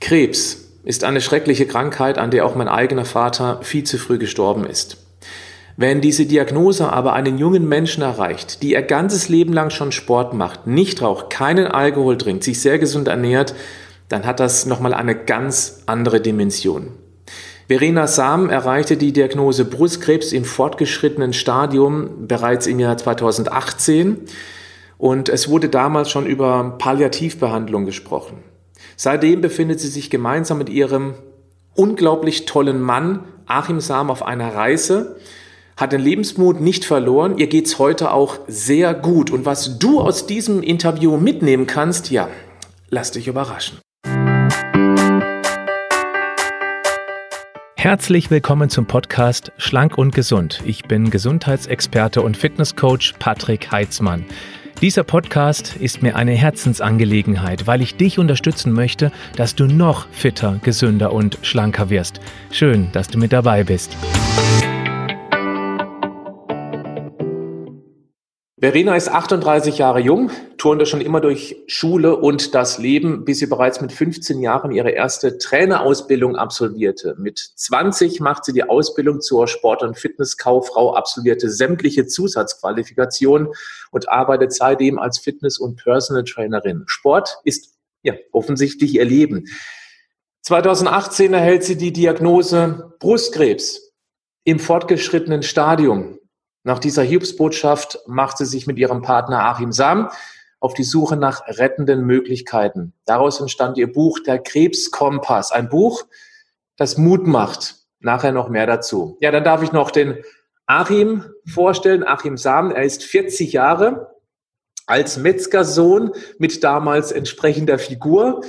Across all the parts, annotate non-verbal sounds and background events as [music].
Krebs ist eine schreckliche Krankheit, an der auch mein eigener Vater viel zu früh gestorben ist. Wenn diese Diagnose aber einen jungen Menschen erreicht, die ihr ganzes Leben lang schon Sport macht, nicht raucht, keinen Alkohol trinkt, sich sehr gesund ernährt, dann hat das nochmal eine ganz andere Dimension. Verena Sam erreichte die Diagnose Brustkrebs im fortgeschrittenen Stadium bereits im Jahr 2018 und es wurde damals schon über Palliativbehandlung gesprochen. Seitdem befindet sie sich gemeinsam mit ihrem unglaublich tollen Mann Achim Sam auf einer Reise, hat den Lebensmut nicht verloren. Ihr geht's heute auch sehr gut. Und was du aus diesem Interview mitnehmen kannst, ja, lass dich überraschen. Herzlich willkommen zum Podcast Schlank und Gesund. Ich bin Gesundheitsexperte und Fitnesscoach Patrick Heitzmann. Dieser Podcast ist mir eine Herzensangelegenheit, weil ich dich unterstützen möchte, dass du noch fitter, gesünder und schlanker wirst. Schön, dass du mit dabei bist. Verena ist 38 Jahre jung, turnte schon immer durch Schule und das Leben, bis sie bereits mit 15 Jahren ihre erste Trainerausbildung absolvierte. Mit 20 macht sie die Ausbildung zur Sport- und Fitnesskauffrau, absolvierte sämtliche Zusatzqualifikationen und arbeitet seitdem als Fitness- und Personal Trainerin. Sport ist ja offensichtlich ihr Leben. 2018 erhält sie die Diagnose Brustkrebs im fortgeschrittenen Stadium. Nach dieser Hilfsbotschaft macht sie sich mit ihrem Partner Achim Sam auf die Suche nach rettenden Möglichkeiten. Daraus entstand ihr Buch Der Krebskompass, ein Buch, das Mut macht. Nachher noch mehr dazu. Ja, dann darf ich noch den Achim vorstellen, Achim Sam. Er ist 40 Jahre, als Metzgersohn mit damals entsprechender Figur,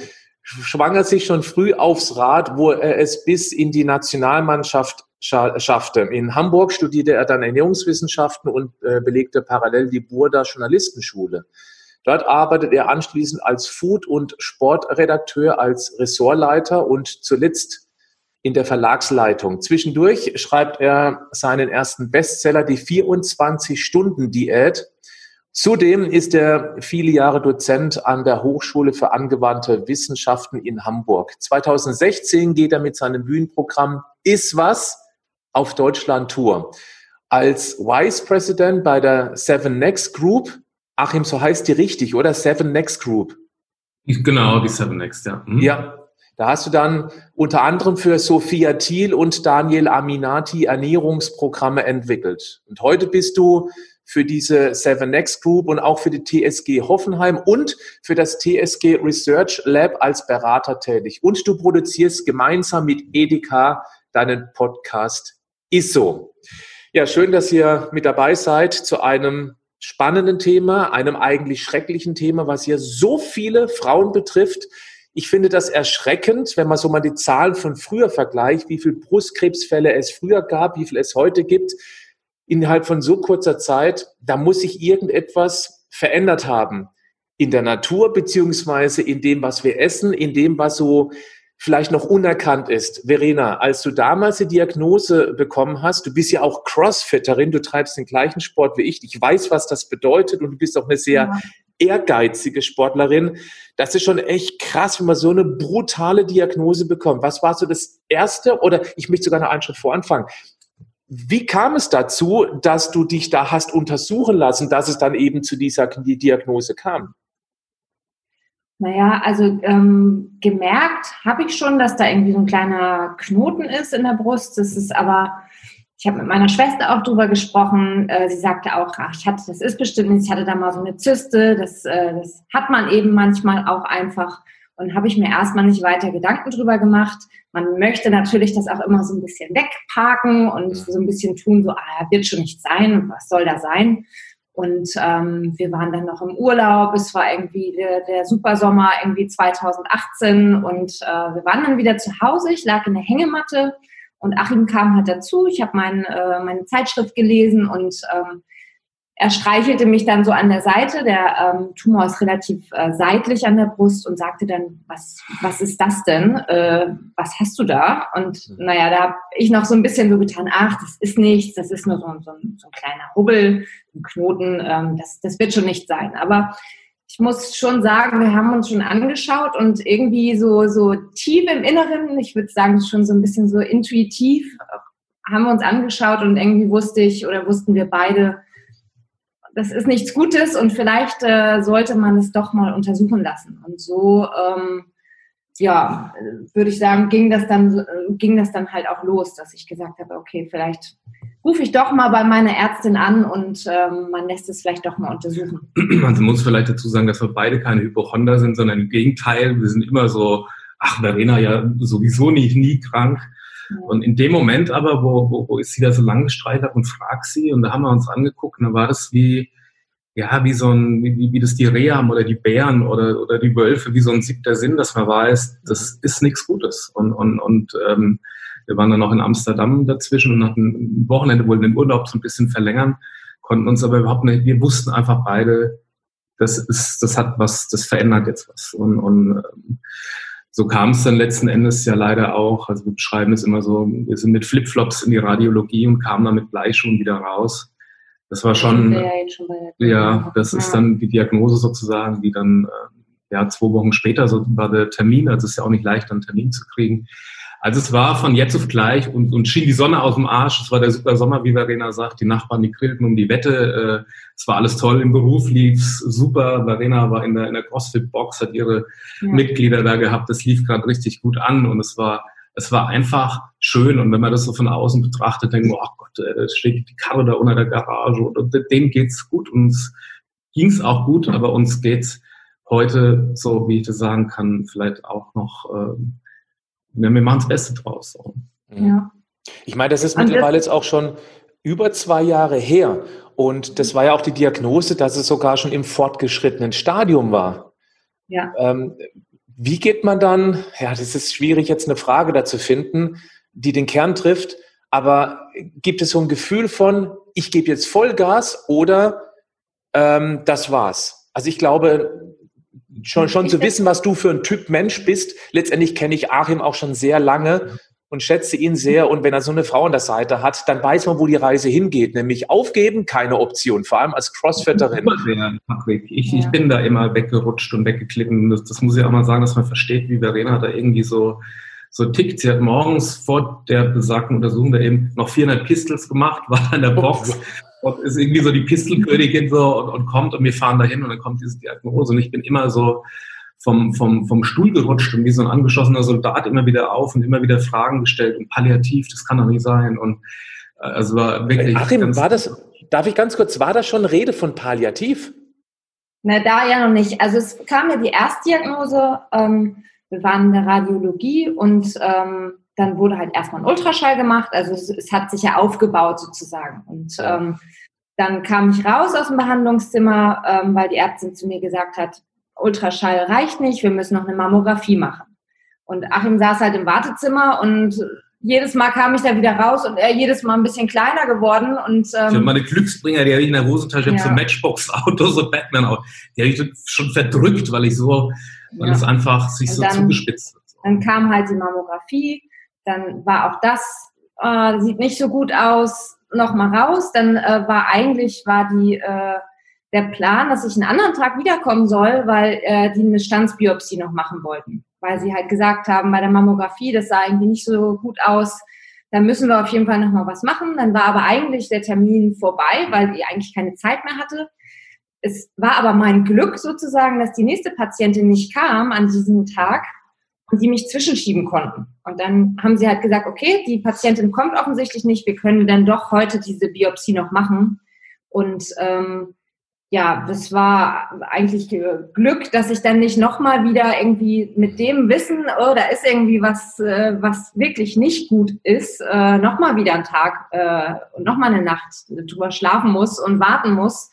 schwanger sich schon früh aufs Rad, wo er es bis in die Nationalmannschaft schaffte. In Hamburg studierte er dann Ernährungswissenschaften und äh, belegte parallel die Burda Journalistenschule. Dort arbeitet er anschließend als Food- und Sportredakteur, als Ressortleiter und zuletzt in der Verlagsleitung. Zwischendurch schreibt er seinen ersten Bestseller, die 24-Stunden-Diät. Zudem ist er viele Jahre Dozent an der Hochschule für angewandte Wissenschaften in Hamburg. 2016 geht er mit seinem Bühnenprogramm Ist was auf Deutschland-Tour. Als Vice President bei der Seven Next Group, Achim, so heißt die richtig, oder? Seven Next Group. Genau, die Seven Next, ja. Mhm. Ja, da hast du dann unter anderem für Sophia Thiel und Daniel Aminati Ernährungsprogramme entwickelt. Und heute bist du für diese Seven Next Group und auch für die TSG Hoffenheim und für das TSG Research Lab als Berater tätig. Und du produzierst gemeinsam mit Edeka deinen Podcast ist so. Ja, schön, dass ihr mit dabei seid zu einem spannenden Thema, einem eigentlich schrecklichen Thema, was hier so viele Frauen betrifft. Ich finde das erschreckend, wenn man so mal die Zahlen von früher vergleicht, wie viele Brustkrebsfälle es früher gab, wie viel es heute gibt. Innerhalb von so kurzer Zeit, da muss sich irgendetwas verändert haben. In der Natur, beziehungsweise in dem, was wir essen, in dem, was so vielleicht noch unerkannt ist. Verena, als du damals die Diagnose bekommen hast, du bist ja auch Crossfitterin, du treibst den gleichen Sport wie ich. Ich weiß, was das bedeutet und du bist auch eine sehr ja. ehrgeizige Sportlerin. Das ist schon echt krass, wenn man so eine brutale Diagnose bekommt. Was war so das erste oder ich möchte sogar noch einen Schritt voranfangen. Wie kam es dazu, dass du dich da hast untersuchen lassen, dass es dann eben zu dieser Diagnose kam? Naja, also ähm, gemerkt habe ich schon, dass da irgendwie so ein kleiner Knoten ist in der Brust. Das ist aber, ich habe mit meiner Schwester auch drüber gesprochen. Äh, sie sagte auch, ach, ich hatte, das ist bestimmt nicht, ich hatte da mal so eine Zyste. Das, äh, das hat man eben manchmal auch einfach. Und habe ich mir erstmal nicht weiter Gedanken drüber gemacht. Man möchte natürlich das auch immer so ein bisschen wegparken und so ein bisschen tun, so, ah, wird schon nicht sein, was soll da sein? Und ähm, wir waren dann noch im Urlaub. Es war irgendwie der, der Supersommer irgendwie 2018 und äh, wir waren dann wieder zu Hause. Ich lag in der Hängematte und Achim kam halt dazu. Ich habe mein, äh, meine Zeitschrift gelesen und ähm, er streichelte mich dann so an der Seite, der ähm, Tumor ist relativ äh, seitlich an der Brust und sagte dann, was, was ist das denn? Äh, was hast du da? Und mhm. naja, da habe ich noch so ein bisschen so getan, ach, das ist nichts, das ist nur so, so, ein, so ein kleiner Hubbel, ein Knoten, ähm, das, das wird schon nicht sein. Aber ich muss schon sagen, wir haben uns schon angeschaut und irgendwie so, so tief im Inneren, ich würde sagen, schon so ein bisschen so intuitiv, haben wir uns angeschaut und irgendwie wusste ich oder wussten wir beide, das ist nichts Gutes und vielleicht äh, sollte man es doch mal untersuchen lassen. Und so, ähm, ja, würde ich sagen, ging das dann, ging das dann halt auch los, dass ich gesagt habe, okay, vielleicht rufe ich doch mal bei meiner Ärztin an und ähm, man lässt es vielleicht doch mal untersuchen. Man muss vielleicht dazu sagen, dass wir beide keine Hypochonder sind, sondern im Gegenteil, wir sind immer so, ach, Verena ja sowieso nicht, nie krank. Und in dem Moment aber, wo, wo, wo ich sie da so lange gestreitet habe und frag sie, und da haben wir uns angeguckt, und da war das wie, ja, wie so ein, wie, wie das die Rehe haben oder die Bären oder, oder die Wölfe, wie so ein siebter Sinn, dass man weiß, das ist nichts Gutes. Und, und, und ähm, wir waren dann noch in Amsterdam dazwischen und hatten ein Wochenende, wollten den Urlaub so ein bisschen verlängern, konnten uns aber überhaupt nicht, wir wussten einfach beide, das ist, das hat was, das verändert jetzt was. Und, und ähm, so kam es dann letzten Endes ja leider auch. Also wir beschreiben es immer so, wir sind mit Flipflops in die Radiologie und kamen dann mit Bleischuhen wieder raus. Das war schon, ja, ja, das ist dann die Diagnose sozusagen, die dann äh, ja zwei Wochen später so war der Termin. Also es ist ja auch nicht leicht, einen Termin zu kriegen. Also es war von jetzt auf gleich und, und schien die Sonne aus dem Arsch. Es war der super Sommer, wie Verena sagt. Die Nachbarn, die grillten um die Wette. Äh, es war alles toll. Im Beruf lief's super. Verena war in der, in der CrossFit-Box, hat ihre ja. Mitglieder da gehabt. Das lief gerade richtig gut an und es war, es war einfach schön. Und wenn man das so von außen betrachtet, denkt man, oh Gott, äh, da steht die Karre da unter der Garage und dem geht's gut. Uns ging's auch gut, aber uns geht's heute, so wie ich das sagen kann, vielleicht auch noch... Äh, wir machen das Beste draus. So. Ja. Ich meine, das ist Und mittlerweile jetzt auch schon über zwei Jahre her. Und das war ja auch die Diagnose, dass es sogar schon im fortgeschrittenen Stadium war. Ja. Ähm, wie geht man dann, ja, das ist schwierig jetzt eine Frage dazu finden, die den Kern trifft, aber gibt es so ein Gefühl von, ich gebe jetzt Vollgas oder ähm, das war's? Also ich glaube, schon, schon zu wissen, was du für ein Typ Mensch bist. Letztendlich kenne ich Achim auch schon sehr lange und schätze ihn sehr. Und wenn er so eine Frau an der Seite hat, dann weiß man, wo die Reise hingeht. Nämlich aufgeben, keine Option, vor allem als Crossfitterin. Ich, ich bin da immer weggerutscht und weggeklitten. Das, das muss ich auch mal sagen, dass man versteht, wie Verena da irgendwie so so tickt. Sie hat morgens vor der besagten Untersuchung da eben noch 400 Pistols gemacht, war da in der Box und ist irgendwie so die Pistolkönigin so und, und kommt und wir fahren dahin und dann kommt diese Diagnose und ich bin immer so vom, vom, vom Stuhl gerutscht und wie so ein angeschossener Soldat immer wieder auf und immer wieder Fragen gestellt und palliativ, das kann doch nicht sein und äh, also war wirklich. Achim, war das, darf ich ganz kurz, war das schon Rede von palliativ? Na, da ja noch nicht. Also es kam ja die Erstdiagnose, ähm, wir waren in der Radiologie und ähm, dann wurde halt erstmal ein Ultraschall gemacht. Also es, es hat sich ja aufgebaut sozusagen. Und ähm, dann kam ich raus aus dem Behandlungszimmer, ähm, weil die Ärztin zu mir gesagt hat, Ultraschall reicht nicht, wir müssen noch eine Mammographie machen. Und Achim saß halt im Wartezimmer und jedes Mal kam ich da wieder raus und er jedes Mal ein bisschen kleiner geworden. Und, ähm, ich habe meine Glücksbringer, die habe ich in der Hosentasche, ja. so Matchbox-Auto, so Batman-Auto, die habe ich schon verdrückt, weil ich so, weil ja. es einfach sich und so dann, zugespitzt hat. Dann kam halt die Mammographie dann war auch das, äh, sieht nicht so gut aus, nochmal raus. Dann äh, war eigentlich, war die, äh, der Plan, dass ich einen anderen Tag wiederkommen soll, weil äh, die eine Standsbiopsie noch machen wollten. Weil sie halt gesagt haben, bei der Mammographie, das sah irgendwie nicht so gut aus. Da müssen wir auf jeden Fall nochmal was machen. Dann war aber eigentlich der Termin vorbei, weil die eigentlich keine Zeit mehr hatte. Es war aber mein Glück sozusagen, dass die nächste Patientin nicht kam an diesem Tag und die mich zwischenschieben konnten. Und dann haben sie halt gesagt, okay, die Patientin kommt offensichtlich nicht, wir können dann doch heute diese Biopsie noch machen. Und ähm, ja, das war eigentlich Glück, dass ich dann nicht nochmal wieder irgendwie mit dem Wissen, oh, da ist irgendwie was, äh, was wirklich nicht gut ist, äh, nochmal wieder einen Tag äh, und nochmal eine Nacht drüber schlafen muss und warten muss.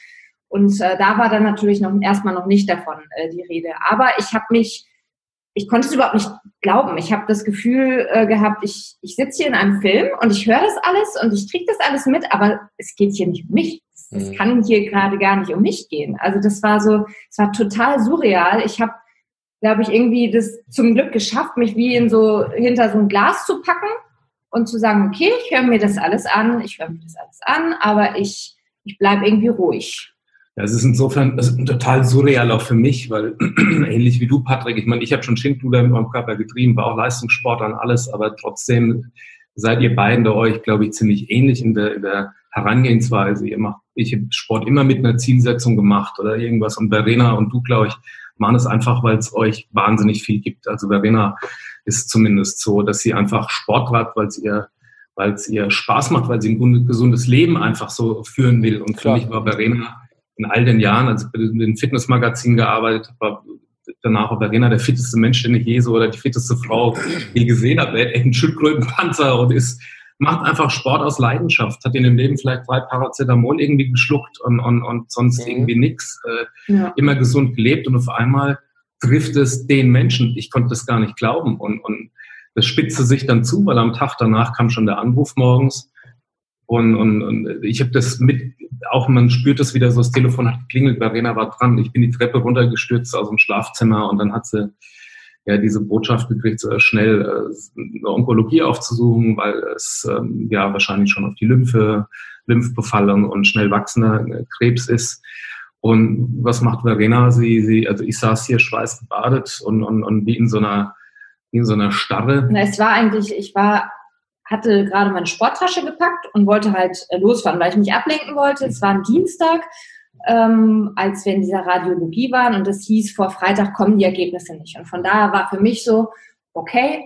Und äh, da war dann natürlich noch erstmal noch nicht davon äh, die Rede. Aber ich habe mich ich konnte es überhaupt nicht glauben. Ich habe das Gefühl äh, gehabt, ich, ich sitze hier in einem Film und ich höre das alles und ich kriege das alles mit, aber es geht hier nicht um mich. Es mhm. kann hier gerade gar nicht um mich gehen. Also das war so, es war total surreal. Ich habe, glaube ich, irgendwie das zum Glück geschafft, mich wie in so hinter so ein Glas zu packen und zu sagen, okay, ich höre mir das alles an, ich höre mir das alles an, aber ich, ich bleibe irgendwie ruhig. Ja, es ist insofern es ist total surreal auch für mich, weil [clears throat] ähnlich wie du, Patrick, ich meine, ich habe schon Schindluder mit meinem Körper getrieben, war auch Leistungssport an alles, aber trotzdem seid ihr beiden da euch, glaube ich, ziemlich ähnlich in der, in der Herangehensweise. Ihr macht, ich habe Sport immer mit einer Zielsetzung gemacht oder irgendwas und Verena und du, glaube ich, machen es einfach, weil es euch wahnsinnig viel gibt. Also Verena ist zumindest so, dass sie einfach Sport treibt, weil es ihr weil es ihr Spaß macht, weil sie ein gesundes Leben einfach so führen will. Und Klar. für mich war Verena in all den Jahren, als ich bei den Fitnessmagazinen gearbeitet habe, war danach auch Verena der fitteste Mensch, den ich je so oder die fitteste Frau je gesehen habe. Er hat echt einen Schildkrötenpanzer und ist, macht einfach Sport aus Leidenschaft. Hat in dem Leben vielleicht drei Paracetamol irgendwie geschluckt und, und, und sonst mhm. irgendwie nichts. Äh, ja. Immer gesund gelebt und auf einmal trifft es den Menschen. Ich konnte das gar nicht glauben und, und das spitzte sich dann zu, weil am Tag danach kam schon der Anruf morgens und, und, und ich habe das mit, auch man spürt das wieder so, das Telefon hat geklingelt, Verena war dran, ich bin die Treppe runtergestürzt aus dem Schlafzimmer und dann hat sie ja diese Botschaft gekriegt, so schnell äh, eine Onkologie aufzusuchen, weil es ähm, ja wahrscheinlich schon auf die Lymphe, Lymphbefallung und schnell wachsender äh, Krebs ist. Und was macht Verena? Sie, sie, also ich saß hier schweißgebadet und, und, und wie in so einer, in so einer Starre. Na, es war eigentlich, ich war hatte gerade meine Sporttasche gepackt und wollte halt äh, losfahren, weil ich mich ablenken wollte. Es war ein Dienstag, ähm, als wir in dieser Radiologie waren und es hieß, vor Freitag kommen die Ergebnisse nicht. Und von daher war für mich so, okay,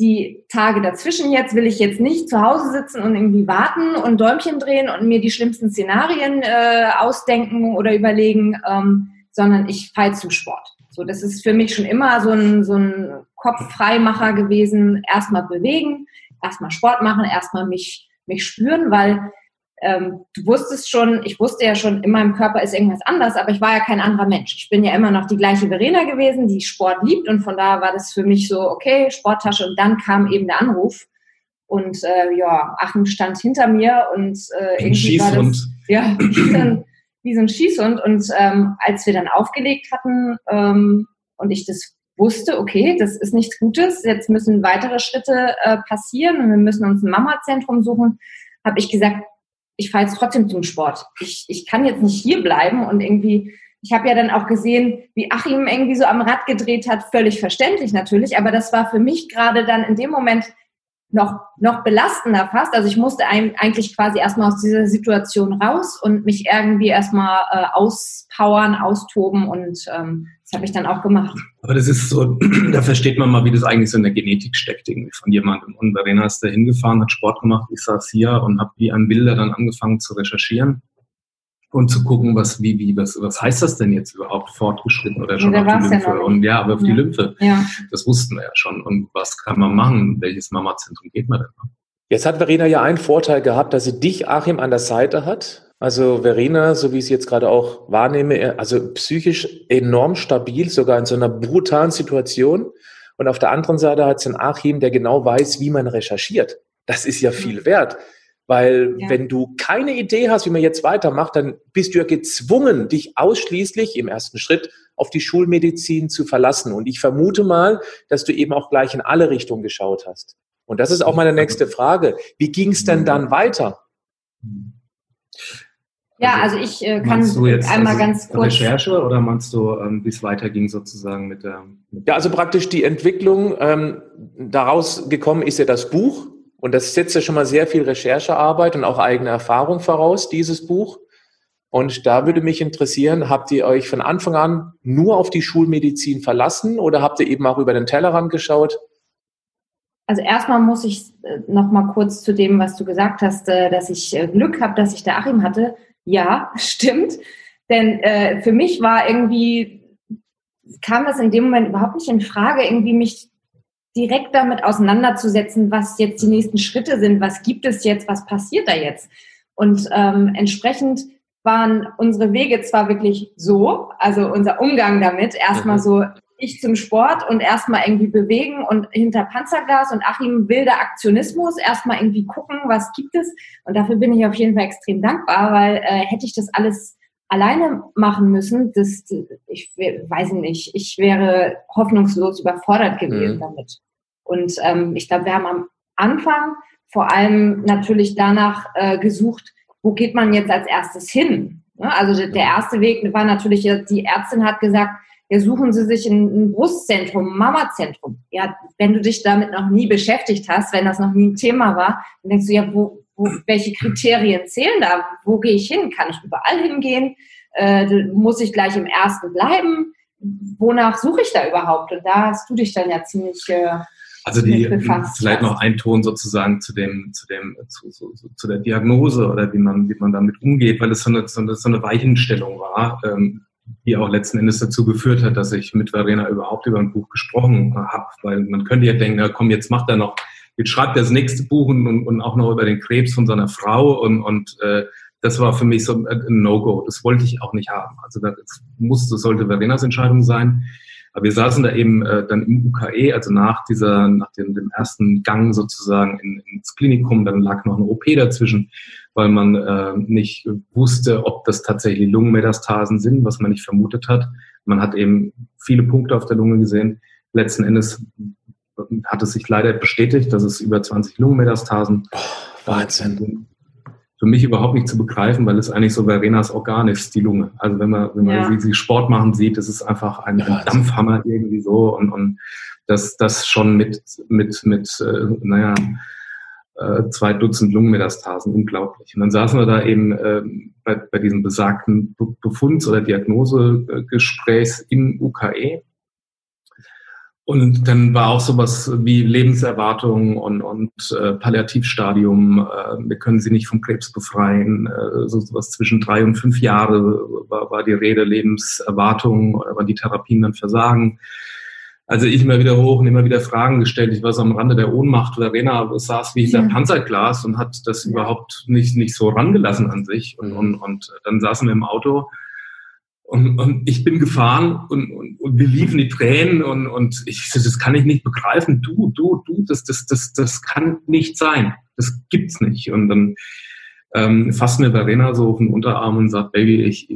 die Tage dazwischen jetzt will ich jetzt nicht zu Hause sitzen und irgendwie warten und Däumchen drehen und mir die schlimmsten Szenarien äh, ausdenken oder überlegen, ähm, sondern ich fall zum Sport. So, das ist für mich schon immer so ein, so ein Kopffreimacher gewesen. Erstmal bewegen, erstmal Sport machen, erstmal mich, mich spüren, weil ähm, du wusstest schon, ich wusste ja schon, in meinem Körper ist irgendwas anders, aber ich war ja kein anderer Mensch. Ich bin ja immer noch die gleiche Verena gewesen, die Sport liebt und von daher war das für mich so, okay, Sporttasche und dann kam eben der Anruf und äh, ja, Achim stand hinter mir und äh, irgendwie war das ja, wie so ein, wie so ein Schießhund und ähm, als wir dann aufgelegt hatten ähm, und ich das wusste, okay, das ist nichts Gutes, jetzt müssen weitere Schritte äh, passieren und wir müssen uns ein Mama-Zentrum suchen, habe ich gesagt, ich fahre jetzt trotzdem zum Sport. Ich, ich kann jetzt nicht hier bleiben und irgendwie, ich habe ja dann auch gesehen, wie Achim irgendwie so am Rad gedreht hat, völlig verständlich natürlich, aber das war für mich gerade dann in dem Moment noch, noch belastender fast. Also ich musste eigentlich quasi erstmal aus dieser Situation raus und mich irgendwie erstmal äh, auspowern, austoben und ähm, das habe ich dann auch gemacht. Aber das ist so, [clears throat] da versteht man mal, wie das eigentlich so in der Genetik steckt, irgendwie von jemandem. Und Verena ist da hingefahren, hat Sport gemacht, ich saß hier und habe wie an Bilder dann angefangen zu recherchieren und zu gucken, was, wie, wie, was, was heißt das denn jetzt überhaupt fortgeschritten oder schon ja, auf die Lymphe? Ja und ja, aber auf ja. die Lymphe. Ja. Das wussten wir ja schon. Und was kann man machen? Welches Mama-Zentrum geht man denn? Jetzt hat Verena ja einen Vorteil gehabt, dass sie dich, Achim, an der Seite hat. Also Verena, so wie ich sie jetzt gerade auch wahrnehme, also psychisch enorm stabil, sogar in so einer brutalen Situation. Und auf der anderen Seite hat sie einen Achim, der genau weiß, wie man recherchiert. Das ist ja viel wert. Weil ja. wenn du keine Idee hast, wie man jetzt weitermacht, dann bist du ja gezwungen, dich ausschließlich im ersten Schritt auf die Schulmedizin zu verlassen. Und ich vermute mal, dass du eben auch gleich in alle Richtungen geschaut hast. Und das ist auch meine nächste Frage. Wie ging es denn dann weiter? Ja, also, also ich äh, kann einmal also ganz kurz. Recherche oder meinst du, ähm, wie es weiterging sozusagen mit der. Mit ja, also praktisch die Entwicklung. Ähm, daraus gekommen ist ja das Buch. Und das setzt ja schon mal sehr viel Recherchearbeit und auch eigene Erfahrung voraus, dieses Buch. Und da würde mich interessieren, habt ihr euch von Anfang an nur auf die Schulmedizin verlassen oder habt ihr eben auch über den Tellerrand geschaut? Also erstmal muss ich äh, noch mal kurz zu dem, was du gesagt hast, äh, dass ich äh, Glück habe, dass ich der Achim hatte. Ja, [laughs] stimmt. Denn äh, für mich war irgendwie, kam das in dem Moment überhaupt nicht in Frage, irgendwie mich direkt damit auseinanderzusetzen, was jetzt die nächsten Schritte sind, was gibt es jetzt, was passiert da jetzt. Und ähm, entsprechend waren unsere Wege zwar wirklich so, also unser Umgang damit, erstmal mhm. so ich zum Sport und erstmal irgendwie bewegen und hinter Panzerglas und Achim wilder Aktionismus, erstmal irgendwie gucken, was gibt es. Und dafür bin ich auf jeden Fall extrem dankbar, weil äh, hätte ich das alles alleine machen müssen, das, ich weiß nicht, ich wäre hoffnungslos überfordert gewesen mhm. damit. Und ähm, ich glaube, wir haben am Anfang vor allem natürlich danach äh, gesucht, wo geht man jetzt als erstes hin? Ne? Also der erste Weg war natürlich, die Ärztin hat gesagt, ja, suchen Sie sich ein, Brustzentrum, ein Mamazentrum. Ja, wenn du dich damit noch nie beschäftigt hast, wenn das noch nie ein Thema war, dann denkst du ja, wo, wo, welche Kriterien zählen da? Wo gehe ich hin? Kann ich überall hingehen? Äh, muss ich gleich im ersten bleiben? Wonach suche ich da überhaupt? Und da hast du dich dann ja ziemlich äh, also die vielleicht noch ein Ton sozusagen zu dem, zu dem, zu, zu, zu, der Diagnose oder wie man, wie man damit umgeht, weil es so eine, so eine, so eine Weichenstellung war, ähm, die auch letzten Endes dazu geführt hat, dass ich mit Verena überhaupt über ein Buch gesprochen habe, weil man könnte ja denken, na komm, jetzt macht er noch, jetzt schreibt er das nächste Buch und, und auch noch über den Krebs von seiner Frau und, und äh, das war für mich so ein No-Go. Das wollte ich auch nicht haben. Also das musste, sollte Verenas Entscheidung sein. Aber wir saßen da eben äh, dann im UKE, also nach dieser, nach dem, dem ersten Gang sozusagen in, ins Klinikum, dann lag noch eine OP dazwischen, weil man äh, nicht wusste, ob das tatsächlich Lungenmetastasen sind, was man nicht vermutet hat. Man hat eben viele Punkte auf der Lunge gesehen. Letzten Endes hat es sich leider bestätigt, dass es über 20 Lungenmetastasen oh, Wahnsinn für mich überhaupt nicht zu begreifen, weil es eigentlich so Verenas Organ ist, die Lunge. Also wenn man, wenn man ja. sie, sie Sport machen sieht, das ist einfach ein, ein Dampfhammer irgendwie so und, und das, das schon mit, mit, mit äh, naja, äh, zwei Dutzend Lungenmetastasen, unglaublich. Und dann saßen wir da eben äh, bei, bei diesem besagten Befunds- oder Diagnosegesprächs im UKE und dann war auch sowas wie Lebenserwartung und, und äh, Palliativstadium. Äh, wir können sie nicht vom Krebs befreien. Äh, so sowas zwischen drei und fünf Jahre war, war die Rede Lebenserwartung oder war die Therapien dann versagen. Also ich immer wieder hoch und immer wieder Fragen gestellt. Ich war so am Rande der Ohnmacht. Verena saß wie hinter ja. Panzerglas und hat das überhaupt nicht, nicht so rangelassen an sich. Und, und, und dann saßen wir im Auto und, und ich bin gefahren und, und, und wir liefen die Tränen und, und ich das kann ich nicht begreifen. Du, du, du, das, das, das, das kann nicht sein. Das gibt's nicht. Und dann ähm, fasst mir Verena so auf den Unterarm und sagt, Baby, ich,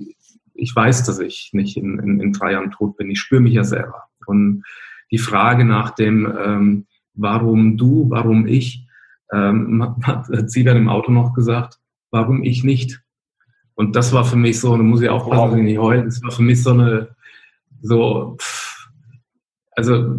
ich weiß, dass ich nicht in, in, in drei Jahren tot bin. Ich spüre mich ja selber. Und die Frage nach dem, ähm, warum du, warum ich, ähm, [laughs] hat sie dann im Auto noch gesagt, warum ich nicht? Und das war für mich so, da muss ich aufpassen, wow. dass ich nicht heulen, das war für mich so eine, so, also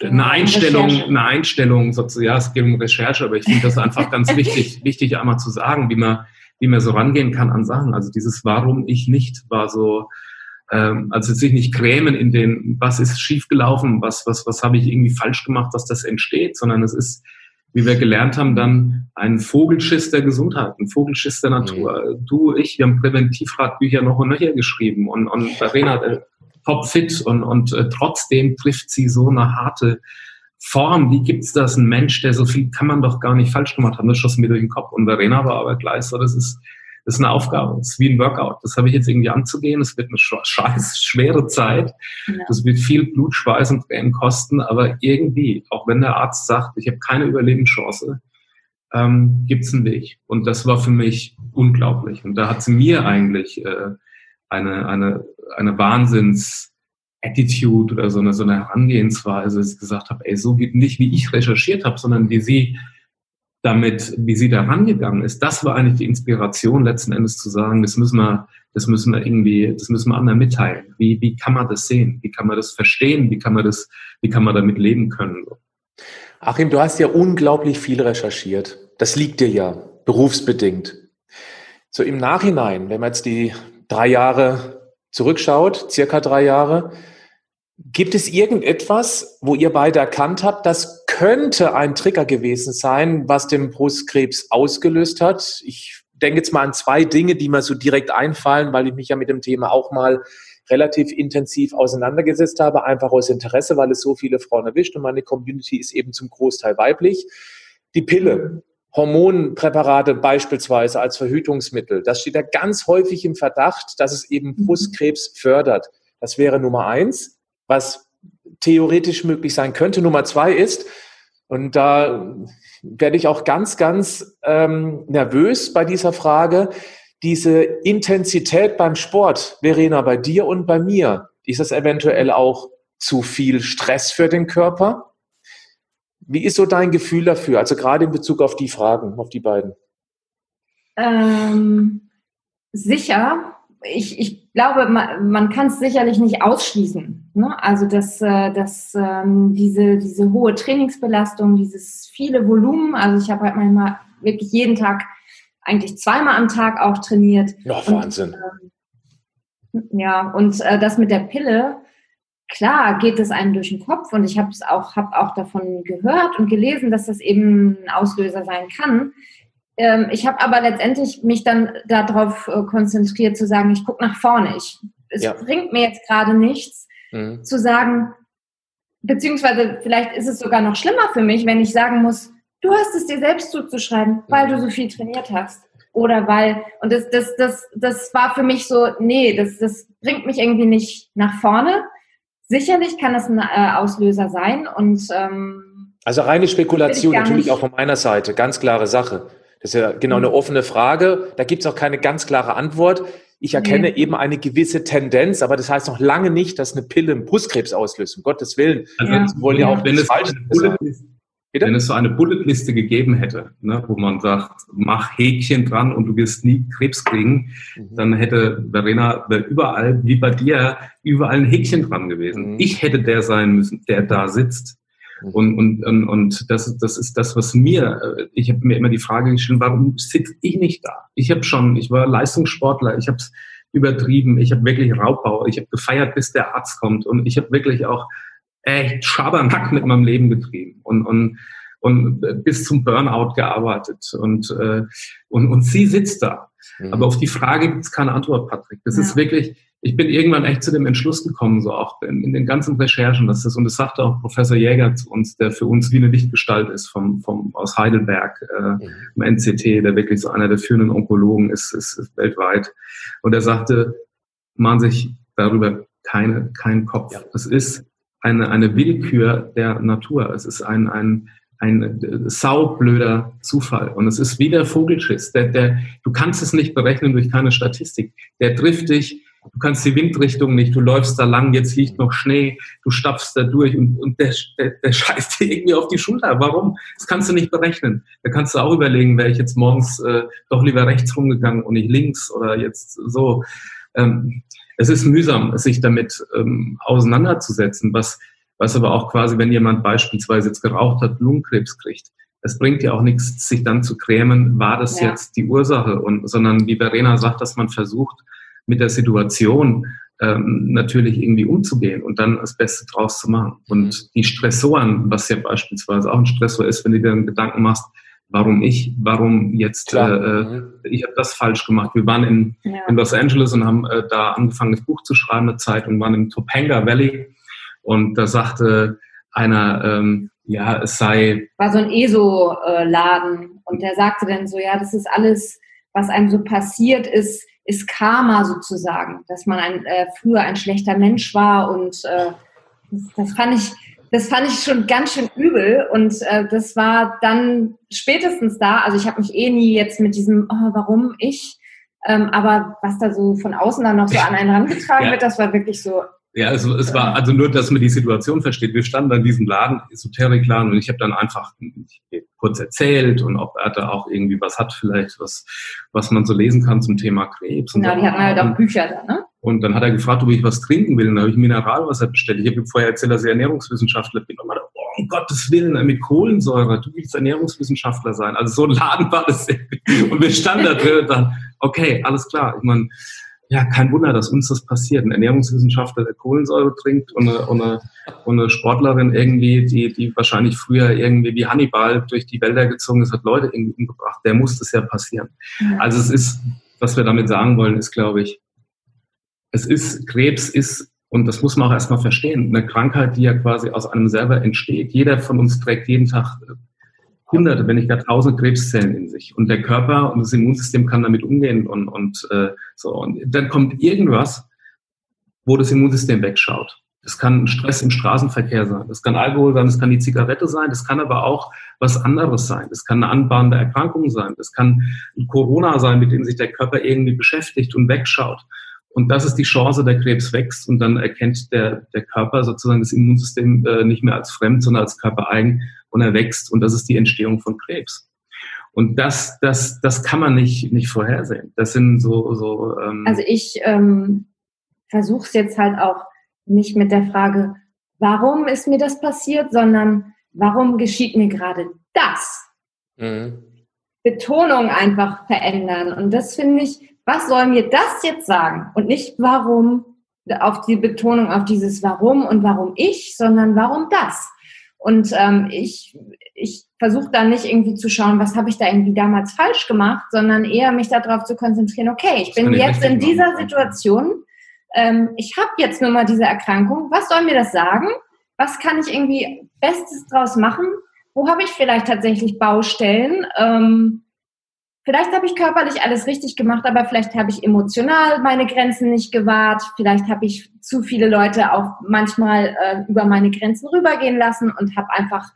eine Einstellung, eine Einstellung sozusagen, ja, es geht um Recherche, aber ich finde das einfach ganz [laughs] wichtig, wichtig einmal zu sagen, wie man, wie man so rangehen kann an Sachen. Also dieses Warum ich nicht war so, ähm, also sich nicht grämen in den, was ist schiefgelaufen, was, was, was habe ich irgendwie falsch gemacht, dass das entsteht, sondern es ist, wie wir gelernt haben, dann ein Vogelschiss der Gesundheit, ein Vogelschiss der Natur. Mhm. Du, ich, wir haben Präventivratbücher noch und nöcher geschrieben und, und Verena äh, topfit und, und äh, trotzdem trifft sie so eine harte Form. Wie gibt's das? Ein Mensch, der so viel kann man doch gar nicht falsch gemacht haben. Das schoss mir durch den Kopf. Und Verena war aber gleich so, das ist, ist eine Aufgabe. Das ist wie ein Workout. Das habe ich jetzt irgendwie anzugehen. Es wird eine scheiß schwere Zeit. Ja. Das wird viel Blut, Schweiß und Tränen kosten. Aber irgendwie, auch wenn der Arzt sagt, ich habe keine Überlebenschance, ähm, gibt es einen Weg. Und das war für mich unglaublich. Und da hat sie mir eigentlich äh, eine, eine, eine Wahnsinns Attitude oder so eine, so eine Herangehensweise, dass ich gesagt habe, ey, so wie, nicht wie ich recherchiert habe, sondern wie sie damit, wie sie da rangegangen ist, das war eigentlich die Inspiration letzten Endes zu sagen, das müssen wir, das müssen wir irgendwie, das müssen wir anderen mitteilen. Wie, wie kann man das sehen? Wie kann man das verstehen? Wie kann man das, wie kann man damit leben können? Achim, du hast ja unglaublich viel recherchiert. Das liegt dir ja berufsbedingt. So im Nachhinein, wenn man jetzt die drei Jahre zurückschaut, circa drei Jahre, Gibt es irgendetwas, wo ihr beide erkannt habt, das könnte ein Trigger gewesen sein, was den Brustkrebs ausgelöst hat? Ich denke jetzt mal an zwei Dinge, die mir so direkt einfallen, weil ich mich ja mit dem Thema auch mal relativ intensiv auseinandergesetzt habe, einfach aus Interesse, weil es so viele Frauen erwischt und meine Community ist eben zum Großteil weiblich. Die Pille, Hormonpräparate beispielsweise als Verhütungsmittel, das steht ja ganz häufig im Verdacht, dass es eben mhm. Brustkrebs fördert. Das wäre Nummer eins was theoretisch möglich sein könnte. Nummer zwei ist, und da werde ich auch ganz, ganz ähm, nervös bei dieser Frage, diese Intensität beim Sport, Verena, bei dir und bei mir, ist das eventuell auch zu viel Stress für den Körper? Wie ist so dein Gefühl dafür, also gerade in Bezug auf die Fragen, auf die beiden? Ähm, sicher, ich, ich glaube, man, man kann es sicherlich nicht ausschließen. Ne? Also dass, äh, dass ähm, diese, diese hohe Trainingsbelastung, dieses viele Volumen, also ich habe halt manchmal wirklich jeden Tag, eigentlich zweimal am Tag auch trainiert. Ja, Wahnsinn. Und, äh, ja, und äh, das mit der Pille, klar geht es einem durch den Kopf und ich habe es auch, hab auch davon gehört und gelesen, dass das eben ein Auslöser sein kann. Ähm, ich habe aber letztendlich mich dann darauf äh, konzentriert zu sagen, ich gucke nach vorne. Ich, es ja. bringt mir jetzt gerade nichts mhm. zu sagen, beziehungsweise vielleicht ist es sogar noch schlimmer für mich, wenn ich sagen muss, du hast es dir selbst zuzuschreiben, weil mhm. du so viel trainiert hast. Oder weil, und das, das, das, das war für mich so, nee, das, das bringt mich irgendwie nicht nach vorne. Sicherlich kann das ein äh, Auslöser sein und ähm, also reine Spekulation natürlich auch von meiner Seite, ganz klare Sache. Das ist ja genau eine mhm. offene Frage. Da gibt es auch keine ganz klare Antwort. Ich erkenne nee. eben eine gewisse Tendenz, aber das heißt noch lange nicht, dass eine Pille einen Brustkrebs auslöst. Um Gottes Willen. Also ja. wollen ja auch wenn es, falsch wenn es so eine Bulletliste gegeben hätte, ne, wo man sagt, mach Häkchen dran und du wirst nie Krebs kriegen, mhm. dann hätte Verena überall, wie bei dir, überall ein Häkchen dran gewesen. Mhm. Ich hätte der sein müssen, der da sitzt. Und, und, und, und das, das ist das, was mir, äh, ich habe mir immer die Frage gestellt, warum sitze ich nicht da? Ich habe schon, ich war Leistungssportler, ich habe es übertrieben, ich habe wirklich Raubbau, ich habe gefeiert, bis der Arzt kommt und ich habe wirklich auch echt Schabernack mit meinem Leben getrieben und, und, und bis zum Burnout gearbeitet und, äh, und, und sie sitzt da. Mhm. Aber auf die Frage gibt es keine Antwort, Patrick. Das ja. ist wirklich, ich bin irgendwann echt zu dem Entschluss gekommen, so auch in, in, den ganzen Recherchen, dass das, und das sagte auch Professor Jäger zu uns, der für uns wie eine Lichtgestalt ist vom, vom, aus Heidelberg, äh, im NCT, der wirklich so einer der führenden Onkologen ist, ist, ist weltweit. Und er sagte, man sich darüber keine, keinen Kopf. Ja. Es ist eine, eine Willkür der Natur. Es ist ein, ein, ein saublöder Zufall. Und es ist wie der Vogelschiss. Der, der, du kannst es nicht berechnen durch keine Statistik. Der trifft dich du kannst die Windrichtung nicht, du läufst da lang, jetzt liegt noch Schnee, du stapfst da durch und, und der, der, der scheißt [laughs] dir irgendwie auf die Schulter. Warum? Das kannst du nicht berechnen. Da kannst du auch überlegen, wäre ich jetzt morgens äh, doch lieber rechts rumgegangen und nicht links oder jetzt so. Ähm, es ist mühsam, sich damit ähm, auseinanderzusetzen, was, was aber auch quasi, wenn jemand beispielsweise jetzt geraucht hat, Lungenkrebs kriegt. Es bringt ja auch nichts, sich dann zu krämen, war das ja. jetzt die Ursache, und, sondern wie Verena sagt, dass man versucht, mit der Situation ähm, natürlich irgendwie umzugehen und dann das Beste draus zu machen. Und mhm. die Stressoren, was ja beispielsweise auch ein Stressor ist, wenn du dir einen Gedanken machst, warum ich, warum jetzt, äh, mhm. ich habe das falsch gemacht. Wir waren in, ja. in Los Angeles und haben äh, da angefangen, das Buch zu schreiben, eine Zeit, und waren im Topanga Valley und da sagte einer, ähm, ja, es sei... War so ein ESO-Laden und der sagte dann so, ja, das ist alles, was einem so passiert ist, ist Karma sozusagen, dass man ein, äh, früher ein schlechter Mensch war und äh, das, das, fand ich, das fand ich schon ganz schön übel und äh, das war dann spätestens da, also ich habe mich eh nie jetzt mit diesem, oh, warum ich, ähm, aber was da so von außen dann noch so an einen herangetragen [laughs] ja. wird, das war wirklich so, ja, es, es war also nur, dass man die Situation versteht. Wir standen an diesem Laden, Esoterikladen, und ich habe dann einfach kurz erzählt und ob er da auch irgendwie was hat, vielleicht was, was man so lesen kann zum Thema Krebs. Genau, so. die hatten halt auch Bücher da, ne? Und dann hat er gefragt, ob ich was trinken will. Und dann habe ich Mineralwasser bestellt. Ich habe ihm vorher erzählt, dass ich Ernährungswissenschaftler bin. Und meinte, oh, um Gottes Willen, mit Kohlensäure, du willst Ernährungswissenschaftler sein. Also so ein Laden war das. [laughs] Und wir standen da drin und dann, okay, alles klar. Ich meine, ja, kein Wunder, dass uns das passiert. Ein Ernährungswissenschaftler, der Kohlensäure trinkt und eine, und eine, und eine Sportlerin irgendwie, die, die wahrscheinlich früher irgendwie wie Hannibal durch die Wälder gezogen ist, hat Leute irgendwie umgebracht. Der muss das ja passieren. Also es ist, was wir damit sagen wollen, ist, glaube ich, es ist, Krebs ist, und das muss man auch erstmal verstehen, eine Krankheit, die ja quasi aus einem selber entsteht. Jeder von uns trägt jeden Tag hunderte, wenn nicht gar tausend Krebszellen in sich. Und der Körper und das Immunsystem kann damit umgehen und, und äh, so. Und dann kommt irgendwas, wo das Immunsystem wegschaut. Das kann Stress im Straßenverkehr sein, das kann Alkohol sein, das kann die Zigarette sein, das kann aber auch was anderes sein. Das kann eine anbahnende Erkrankung sein, das kann Corona sein, mit dem sich der Körper irgendwie beschäftigt und wegschaut. Und das ist die Chance, der Krebs wächst und dann erkennt der, der Körper sozusagen das Immunsystem äh, nicht mehr als fremd, sondern als körpereigen und er wächst und das ist die Entstehung von Krebs. Und das, das, das kann man nicht, nicht vorhersehen. Das sind so, so. Ähm also ich ähm, versuche es jetzt halt auch nicht mit der Frage, warum ist mir das passiert, sondern warum geschieht mir gerade das? Mhm. Betonung einfach verändern. Und das finde ich, was soll mir das jetzt sagen? Und nicht warum, auf die Betonung auf dieses Warum und warum ich, sondern warum das? Und ähm, ich, ich versuche da nicht irgendwie zu schauen, was habe ich da irgendwie damals falsch gemacht, sondern eher mich darauf zu konzentrieren, okay, ich bin jetzt in dieser Situation, ähm, ich habe jetzt nur mal diese Erkrankung, was soll mir das sagen? Was kann ich irgendwie Bestes draus machen? Wo habe ich vielleicht tatsächlich Baustellen? Ähm, vielleicht habe ich körperlich alles richtig gemacht, aber vielleicht habe ich emotional meine Grenzen nicht gewahrt. Vielleicht habe ich zu viele Leute auch manchmal äh, über meine Grenzen rübergehen lassen und habe einfach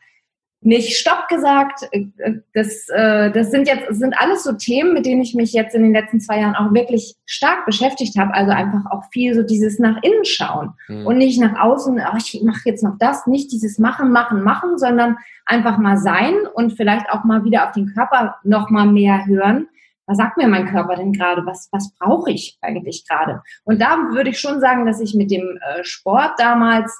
nicht Stopp gesagt. Äh, das, äh, das sind jetzt das sind alles so Themen, mit denen ich mich jetzt in den letzten zwei Jahren auch wirklich stark beschäftigt habe. Also einfach auch viel so dieses nach innen schauen mhm. und nicht nach außen. Oh, ich mache jetzt noch das, nicht dieses machen, machen, machen, sondern einfach mal sein und vielleicht auch mal wieder auf den Körper noch mal mehr hören. Was sagt mir mein Körper denn gerade? Was was brauche ich eigentlich gerade? Und da würde ich schon sagen, dass ich mit dem äh, Sport damals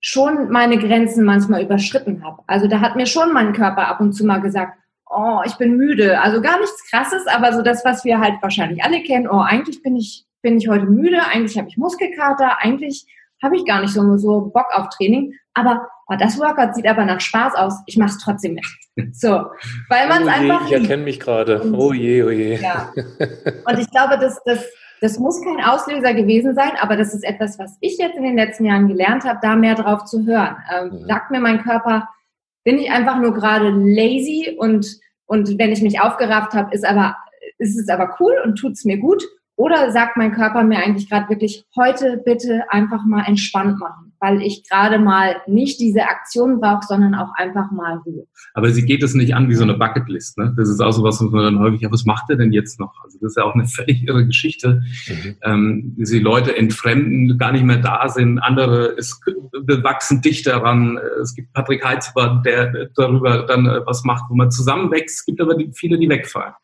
schon meine Grenzen manchmal überschritten habe. Also da hat mir schon mein Körper ab und zu mal gesagt, oh, ich bin müde. Also gar nichts Krasses, aber so das, was wir halt wahrscheinlich alle kennen. Oh, eigentlich bin ich bin ich heute müde. Eigentlich habe ich Muskelkater. Eigentlich habe ich gar nicht so so Bock auf Training. Aber oh, das Workout sieht aber nach Spaß aus. Ich mache es trotzdem mit. So, weil man es [laughs] oh einfach. Ich erkenne mich gerade. Oh je, oh je. Ja. [laughs] Und ich glaube, dass das das muss kein Auslöser gewesen sein, aber das ist etwas, was ich jetzt in den letzten Jahren gelernt habe, da mehr drauf zu hören. Ähm, mhm. Sagt mir mein Körper, bin ich einfach nur gerade lazy und, und wenn ich mich aufgerafft habe, ist aber, ist es aber cool und tut es mir gut oder sagt mein Körper mir eigentlich gerade wirklich, heute bitte einfach mal entspannt machen, weil ich gerade mal nicht diese Aktion brauche, sondern auch einfach mal Ruhe. Aber sie geht es nicht an wie so eine Bucketlist. Ne? Das ist auch so was, was man dann häufig, ja, was macht er denn jetzt noch? Also das ist ja auch eine [laughs] völlig irre Geschichte. Mhm. Ähm, die Leute entfremden, gar nicht mehr da sind, andere es wachsen dichter ran. Es gibt Patrick Heitzber, der darüber dann äh, was macht, wo man zusammenwächst. Es gibt aber die, viele, die wegfallen.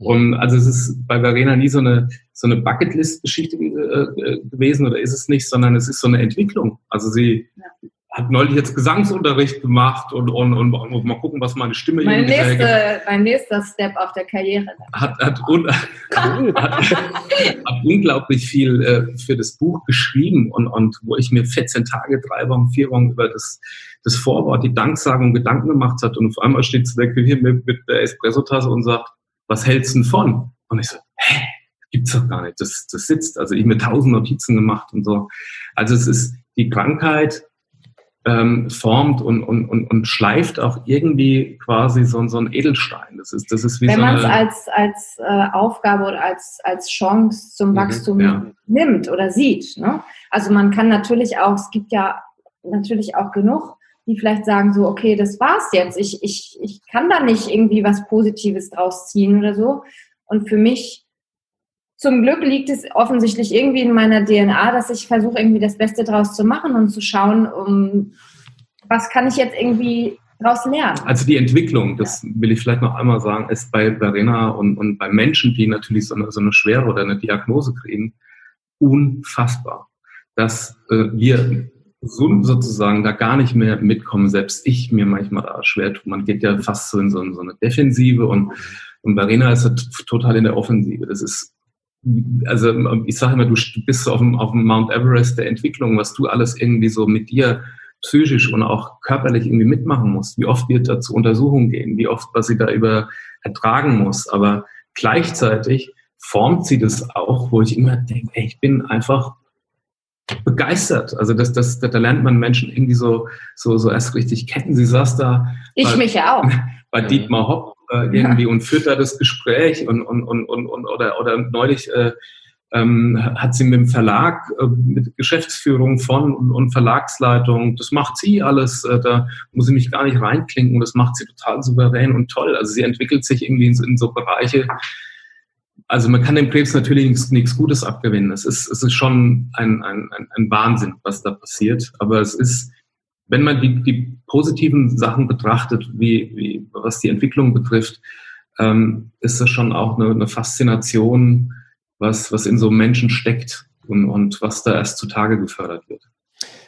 Und also es ist bei Verena nie so eine, so eine Bucketlist-Geschichte äh, gewesen oder ist es nicht, sondern es ist so eine Entwicklung. Also sie ja. hat neulich jetzt Gesangsunterricht gemacht und, und, und, und mal gucken, was meine Stimme mein nächste, Mein nächster Step auf der Karriere. Hat, hat, un, [laughs] hat, hat, unglaublich viel äh, für das Buch geschrieben und, und wo ich mir 14 Tage, drei Wochen, vier Wochen über das das Vorwort, die Danksagung Gedanken gemacht hat und auf einmal steht sie der Küche mit, mit der Espressotasse und sagt, was hältst du denn von? Und ich so, hä? Gibt's doch gar nicht. Das, das sitzt. Also ich mir tausend Notizen gemacht und so. Also es ist die Krankheit ähm, formt und, und, und, und schleift auch irgendwie quasi so, so ein Edelstein. Das ist, das ist wie Wenn so man es als, als äh, Aufgabe oder als, als Chance zum mhm, Wachstum ja. nimmt oder sieht. Ne? Also man kann natürlich auch, es gibt ja natürlich auch genug die vielleicht sagen so, okay, das war's jetzt. Ich, ich, ich kann da nicht irgendwie was Positives draus ziehen oder so. Und für mich, zum Glück liegt es offensichtlich irgendwie in meiner DNA, dass ich versuche, irgendwie das Beste draus zu machen und zu schauen, um, was kann ich jetzt irgendwie daraus lernen. Also die Entwicklung, das will ich vielleicht noch einmal sagen, ist bei Verena und, und bei Menschen, die natürlich so eine, so eine schwere oder eine Diagnose kriegen, unfassbar. Dass äh, wir so, sozusagen da gar nicht mehr mitkommen, selbst ich mir manchmal da schwer tue. Man geht ja fast so in so, in so eine Defensive und, und Barena ist halt total in der Offensive. Das ist, also ich sage immer, du bist auf dem, auf dem Mount Everest der Entwicklung, was du alles irgendwie so mit dir psychisch und auch körperlich irgendwie mitmachen musst. Wie oft wird da zu Untersuchungen gehen, wie oft, was sie da über ertragen muss. Aber gleichzeitig formt sie das auch, wo ich immer denke, ey, ich bin einfach begeistert. Also das, das, da lernt man Menschen irgendwie so, so, so erst richtig kennen. Sie saß da. Ich bei, mich ja auch. [laughs] Bei Dietmar Hopp äh, irgendwie ja. und führt da das Gespräch und, und, und, und, und oder, oder neulich äh, ähm, hat sie mit dem Verlag, äh, mit Geschäftsführung von und, und Verlagsleitung, das macht sie alles, äh, da muss sie mich gar nicht reinklinken, das macht sie total souverän und toll. Also sie entwickelt sich irgendwie in, in so Bereiche, also man kann dem Krebs natürlich nichts, nichts Gutes abgewinnen. Es ist, es ist schon ein, ein, ein Wahnsinn, was da passiert. Aber es ist, wenn man die, die positiven Sachen betrachtet, wie, wie was die Entwicklung betrifft, ähm, ist das schon auch eine, eine Faszination, was, was in so Menschen steckt und, und was da erst zutage gefördert wird.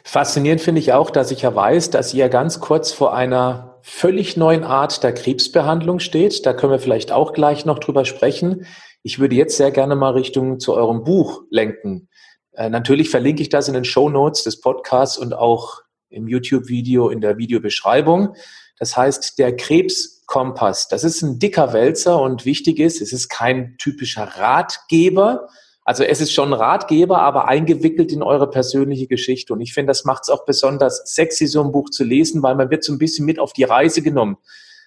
Faszinierend finde ich auch, dass ich ja weiß, dass ihr ganz kurz vor einer völlig neuen Art der Krebsbehandlung steht. Da können wir vielleicht auch gleich noch drüber sprechen. Ich würde jetzt sehr gerne mal Richtung zu eurem Buch lenken. Äh, natürlich verlinke ich das in den Show Notes des Podcasts und auch im YouTube-Video in der Videobeschreibung. Das heißt, der Krebskompass, das ist ein dicker Wälzer und wichtig ist, es ist kein typischer Ratgeber. Also es ist schon Ratgeber, aber eingewickelt in eure persönliche Geschichte. Und ich finde, das macht es auch besonders sexy, so ein Buch zu lesen, weil man wird so ein bisschen mit auf die Reise genommen.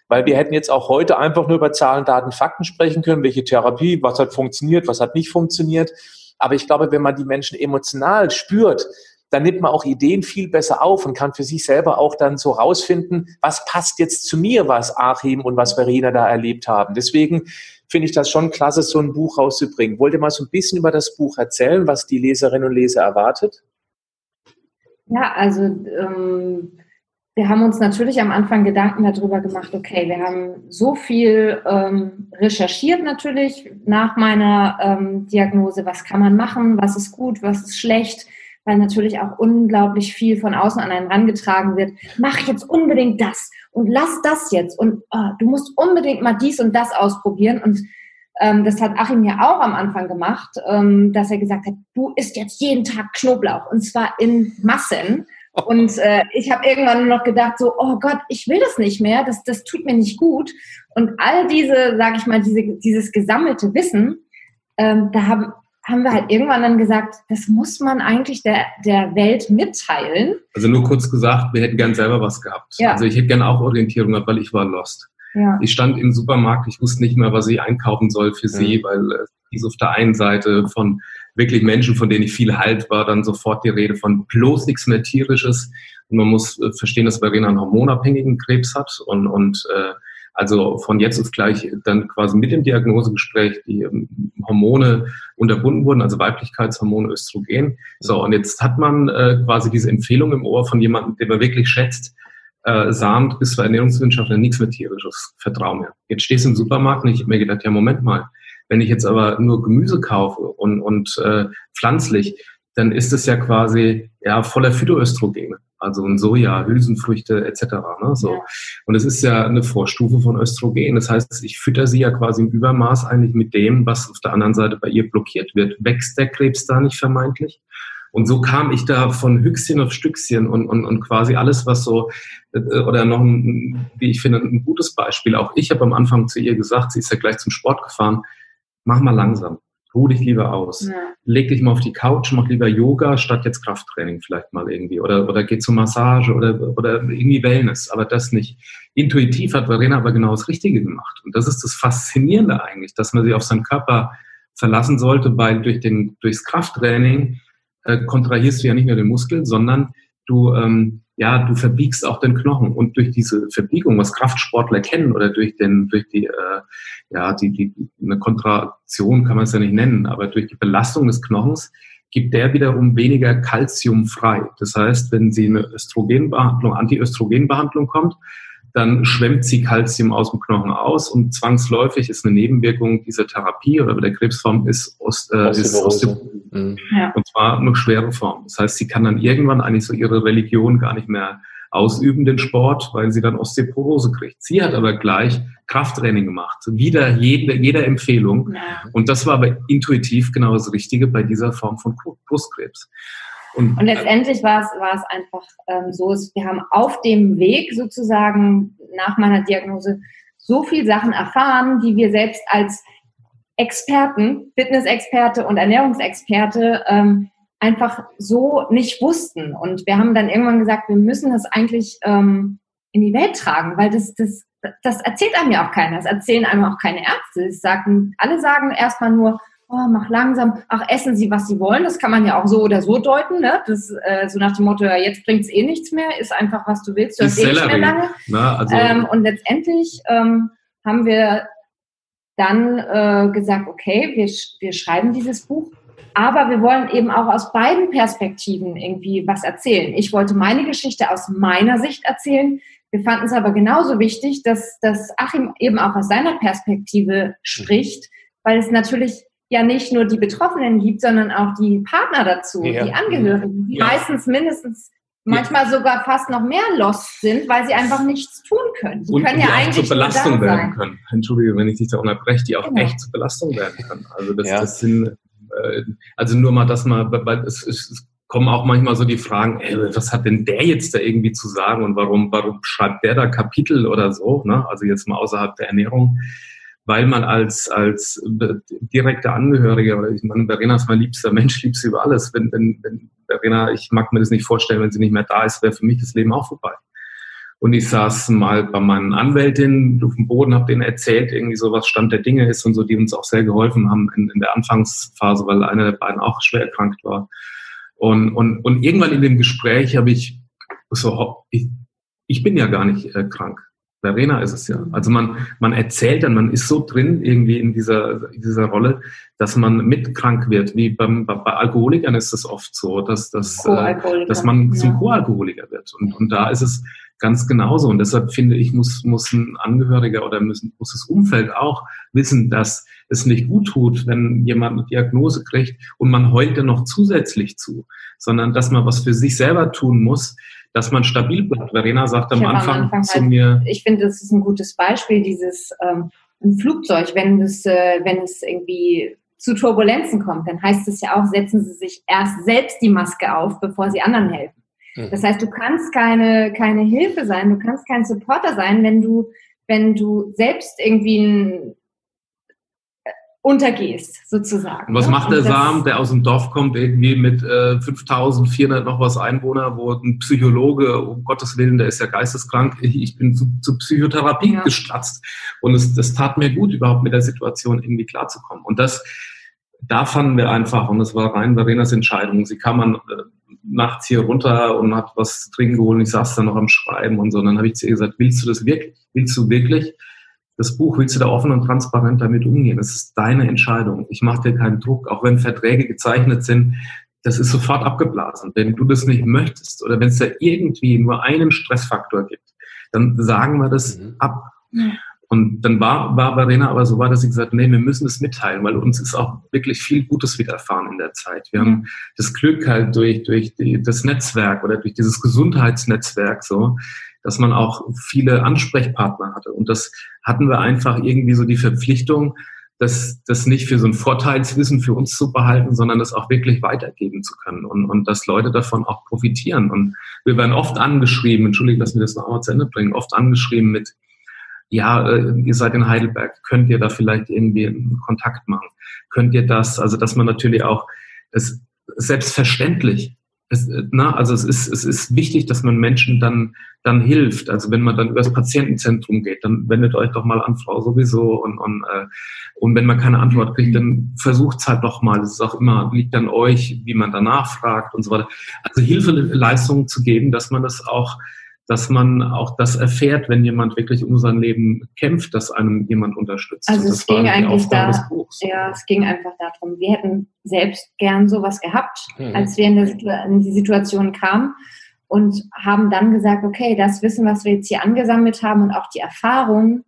Weil wir hätten jetzt auch heute einfach nur über Zahlen, Daten, Fakten sprechen können, welche Therapie, was hat funktioniert, was hat nicht funktioniert. Aber ich glaube, wenn man die Menschen emotional spürt, dann nimmt man auch Ideen viel besser auf und kann für sich selber auch dann so rausfinden, was passt jetzt zu mir, was Achim und was Verena da erlebt haben. Deswegen finde ich das schon klasse, so ein Buch rauszubringen. Wollt ihr mal so ein bisschen über das Buch erzählen, was die Leserinnen und Leser erwartet? Ja, also ähm, wir haben uns natürlich am Anfang Gedanken darüber gemacht, okay, wir haben so viel ähm, recherchiert natürlich nach meiner ähm, Diagnose, was kann man machen, was ist gut, was ist schlecht, weil natürlich auch unglaublich viel von außen an einen rangetragen wird. Mach jetzt unbedingt das und lass das jetzt und oh, du musst unbedingt mal dies und das ausprobieren. Und ähm, das hat Achim ja auch am Anfang gemacht, ähm, dass er gesagt hat, du isst jetzt jeden Tag Knoblauch und zwar in Massen und äh, ich habe irgendwann nur noch gedacht, so, oh Gott, ich will das nicht mehr, das, das tut mir nicht gut. Und all diese, sage ich mal, diese, dieses gesammelte Wissen, ähm, da haben, haben wir halt irgendwann dann gesagt, das muss man eigentlich der, der Welt mitteilen. Also nur kurz gesagt, wir hätten gern selber was gehabt. Ja. Also ich hätte gern auch Orientierung gehabt, weil ich war lost. Ja. Ich stand im Supermarkt, ich wusste nicht mehr, was ich einkaufen soll für sie, weil es hieß auf der einen Seite von wirklich Menschen, von denen ich viel halt war, dann sofort die Rede von bloß nichts mehr tierisches. Und man muss äh, verstehen, dass Verena einen hormonabhängigen Krebs hat und, und äh, also von jetzt auf gleich dann quasi mit dem Diagnosegespräch die ähm, Hormone unterbunden wurden, also Weiblichkeitshormone, Östrogen. So, und jetzt hat man äh, quasi diese Empfehlung im Ohr von jemandem, den man wirklich schätzt, äh, Samt bis zur Ernährungswissenschaftler nichts mehr tierisches, vertrau mir. Jetzt stehst du im Supermarkt und ich habe mir gedacht, ja, Moment mal, wenn ich jetzt aber nur Gemüse kaufe und, und äh, pflanzlich, dann ist es ja quasi ja voller Phytoöstrogene, also ein Soja, Hülsenfrüchte etc. Ne, so. Und es ist ja eine Vorstufe von Östrogen. Das heißt, ich fütter sie ja quasi im Übermaß eigentlich mit dem, was auf der anderen Seite bei ihr blockiert wird. Wächst der Krebs da nicht vermeintlich? Und so kam ich da von Hüchschen auf Stückchen und, und, und quasi alles, was so, äh, oder noch ein, wie ich finde, ein gutes Beispiel. Auch ich habe am Anfang zu ihr gesagt, sie ist ja gleich zum Sport gefahren, mach mal langsam. Ruh dich lieber aus. Ja. Leg dich mal auf die Couch, mach lieber Yoga statt jetzt Krafttraining vielleicht mal irgendwie. Oder, oder geh zur Massage oder, oder irgendwie Wellness. Aber das nicht. Intuitiv hat Verena aber genau das Richtige gemacht. Und das ist das Faszinierende eigentlich, dass man sich auf seinen Körper verlassen sollte, weil durch den, durchs Krafttraining äh, kontrahierst du ja nicht nur den Muskel, sondern du, ähm, ja, du verbiegst auch den Knochen. Und durch diese Verbiegung, was Kraftsportler kennen, oder durch den, durch die, äh, ja, die, die, eine Kontraktion kann man es ja nicht nennen, aber durch die Belastung des Knochens gibt der wiederum weniger Kalzium frei. Das heißt, wenn sie eine Östrogenbehandlung, Antiöstrogenbehandlung kommt, dann schwemmt sie Kalzium aus dem Knochen aus und zwangsläufig ist eine Nebenwirkung dieser Therapie oder bei der Krebsform ist, Ost, äh, ist Osteoporose. Mhm. Und zwar eine schwere Form. Das heißt, sie kann dann irgendwann eigentlich so ihre Religion gar nicht mehr ausüben, den Sport, weil sie dann Osteoporose kriegt. Sie hat aber gleich Krafttraining gemacht, wieder jede, jeder Empfehlung. Ja. Und das war aber intuitiv genau das Richtige bei dieser Form von Brustkrebs. Und, und letztendlich war es, war es einfach ähm, so, wir haben auf dem Weg sozusagen nach meiner Diagnose so viel Sachen erfahren, die wir selbst als Experten, Fitnessexperte und Ernährungsexperte ähm, einfach so nicht wussten. Und wir haben dann irgendwann gesagt, wir müssen das eigentlich ähm, in die Welt tragen, weil das, das, das erzählt einem ja auch keiner. Das erzählen einem auch keine Ärzte. Sagen, alle sagen erstmal nur, oh, mach langsam, ach, essen Sie, was Sie wollen. Das kann man ja auch so oder so deuten. Ne? Das, äh, so nach dem Motto, ja, jetzt bringt es eh nichts mehr, ist einfach, was du willst, du hast eh nicht mehr lange. Na, also ähm, und letztendlich ähm, haben wir dann äh, gesagt, okay, wir, wir schreiben dieses Buch, aber wir wollen eben auch aus beiden Perspektiven irgendwie was erzählen. Ich wollte meine Geschichte aus meiner Sicht erzählen. Wir fanden es aber genauso wichtig, dass, dass Achim eben auch aus seiner Perspektive spricht, weil es natürlich ja nicht nur die Betroffenen gibt, sondern auch die Partner dazu, ja. die Angehörigen, die ja. meistens mindestens manchmal sogar fast noch mehr lost sind, weil sie einfach nichts tun können. Sie und können ja eigentlich zur Belastung werden können. Entschuldige, wenn ich dich da unterbreche, die auch genau. echt zur Belastung werden können. Also das, ja. das sind, äh, also nur mal das mal, weil es, es kommen auch manchmal so die Fragen, ey, was hat denn der jetzt da irgendwie zu sagen und warum, warum schreibt der da Kapitel oder so, ne? Also jetzt mal außerhalb der Ernährung weil man als, als direkter Angehöriger, oder ich meine, Verena ist mein liebster Mensch, lieb sie über alles. Wenn, wenn, wenn Verena, ich mag mir das nicht vorstellen, wenn sie nicht mehr da ist, wäre für mich das Leben auch vorbei. Und ich saß mal bei meinen Anwältinnen auf dem Boden, habe denen erzählt, irgendwie so, was Stand der Dinge ist und so, die uns auch sehr geholfen haben in, in der Anfangsphase, weil einer der beiden auch schwer erkrankt war. Und, und, und irgendwann in dem Gespräch habe ich so, ich, ich bin ja gar nicht äh, krank. Verena ist es ja. Also man, man erzählt dann, man ist so drin irgendwie in dieser, in dieser Rolle, dass man mitkrank wird. Wie beim, bei, bei Alkoholikern ist es oft so, dass, dass, äh, dass man zum ja. Co-Alkoholiker wird. Und, und da ist es ganz genauso. Und deshalb finde ich, muss, muss ein Angehöriger oder müssen, muss das Umfeld auch wissen, dass es nicht gut tut, wenn jemand eine Diagnose kriegt und man heult dann noch zusätzlich zu, sondern dass man was für sich selber tun muss, dass man stabil bleibt. Verena sagt am Anfang, am Anfang, zu halt, mir. Ich finde, das ist ein gutes Beispiel, dieses ähm, ein Flugzeug, wenn es, äh, wenn es irgendwie zu Turbulenzen kommt, dann heißt es ja auch, setzen Sie sich erst selbst die Maske auf, bevor Sie anderen helfen. Mhm. Das heißt, du kannst keine, keine Hilfe sein, du kannst kein Supporter sein, wenn du, wenn du selbst irgendwie ein untergehst, sozusagen. Und was ne? macht der Sam, der aus dem Dorf kommt, irgendwie mit äh, 5400 noch was Einwohner, wo ein Psychologe, um Gottes Willen, der ist ja geisteskrank, ich, ich bin zu, zu Psychotherapie ja. gestratzt. Und es, das tat mir gut, überhaupt mit der Situation irgendwie klarzukommen. Und das, da fanden wir einfach, und das war rein Verenas Entscheidung, sie kam an, äh, nachts hier runter und hat was zu trinken geholt und ich saß da noch am Schreiben und so. Und dann habe ich zu ihr gesagt, willst du das wirklich? Willst du wirklich? Das Buch, willst du da offen und transparent damit umgehen? Das ist deine Entscheidung. Ich mache dir keinen Druck, auch wenn Verträge gezeichnet sind. Das ist sofort abgeblasen. Wenn du das nicht möchtest oder wenn es da irgendwie nur einen Stressfaktor gibt, dann sagen wir das mhm. ab. Und dann war, war Verena aber so war, dass sie gesagt nee, wir müssen es mitteilen, weil uns ist auch wirklich viel Gutes widerfahren in der Zeit. Wir haben das Glück halt durch, durch die, das Netzwerk oder durch dieses Gesundheitsnetzwerk so, dass man auch viele Ansprechpartner hatte. Und das hatten wir einfach irgendwie so die Verpflichtung, das, das nicht für so ein Vorteilswissen für uns zu behalten, sondern das auch wirklich weitergeben zu können und, und dass Leute davon auch profitieren. Und wir werden oft angeschrieben, entschuldige, dass wir das noch einmal zu Ende bringen, oft angeschrieben mit, ja, äh, ihr seid in Heidelberg, könnt ihr da vielleicht irgendwie einen Kontakt machen? Könnt ihr das? Also, dass man natürlich auch es selbstverständlich es, na, also es ist, es ist wichtig, dass man Menschen dann, dann hilft. Also wenn man dann über das Patientenzentrum geht, dann wendet euch doch mal an Frau sowieso und, und, äh, und wenn man keine Antwort kriegt, dann versucht es halt doch mal. Es ist auch immer, liegt an euch, wie man danach fragt und so weiter. Also Hilfeleistungen zu geben, dass man das auch dass man auch das erfährt, wenn jemand wirklich um sein Leben kämpft, dass einem jemand unterstützt. Also es ging eigentlich da, ja, es ging einfach darum, wir hätten selbst gern sowas gehabt, mhm. als wir in, der, in die Situation kamen und haben dann gesagt, okay, das Wissen, was wir jetzt hier angesammelt haben und auch die Erfahrungen,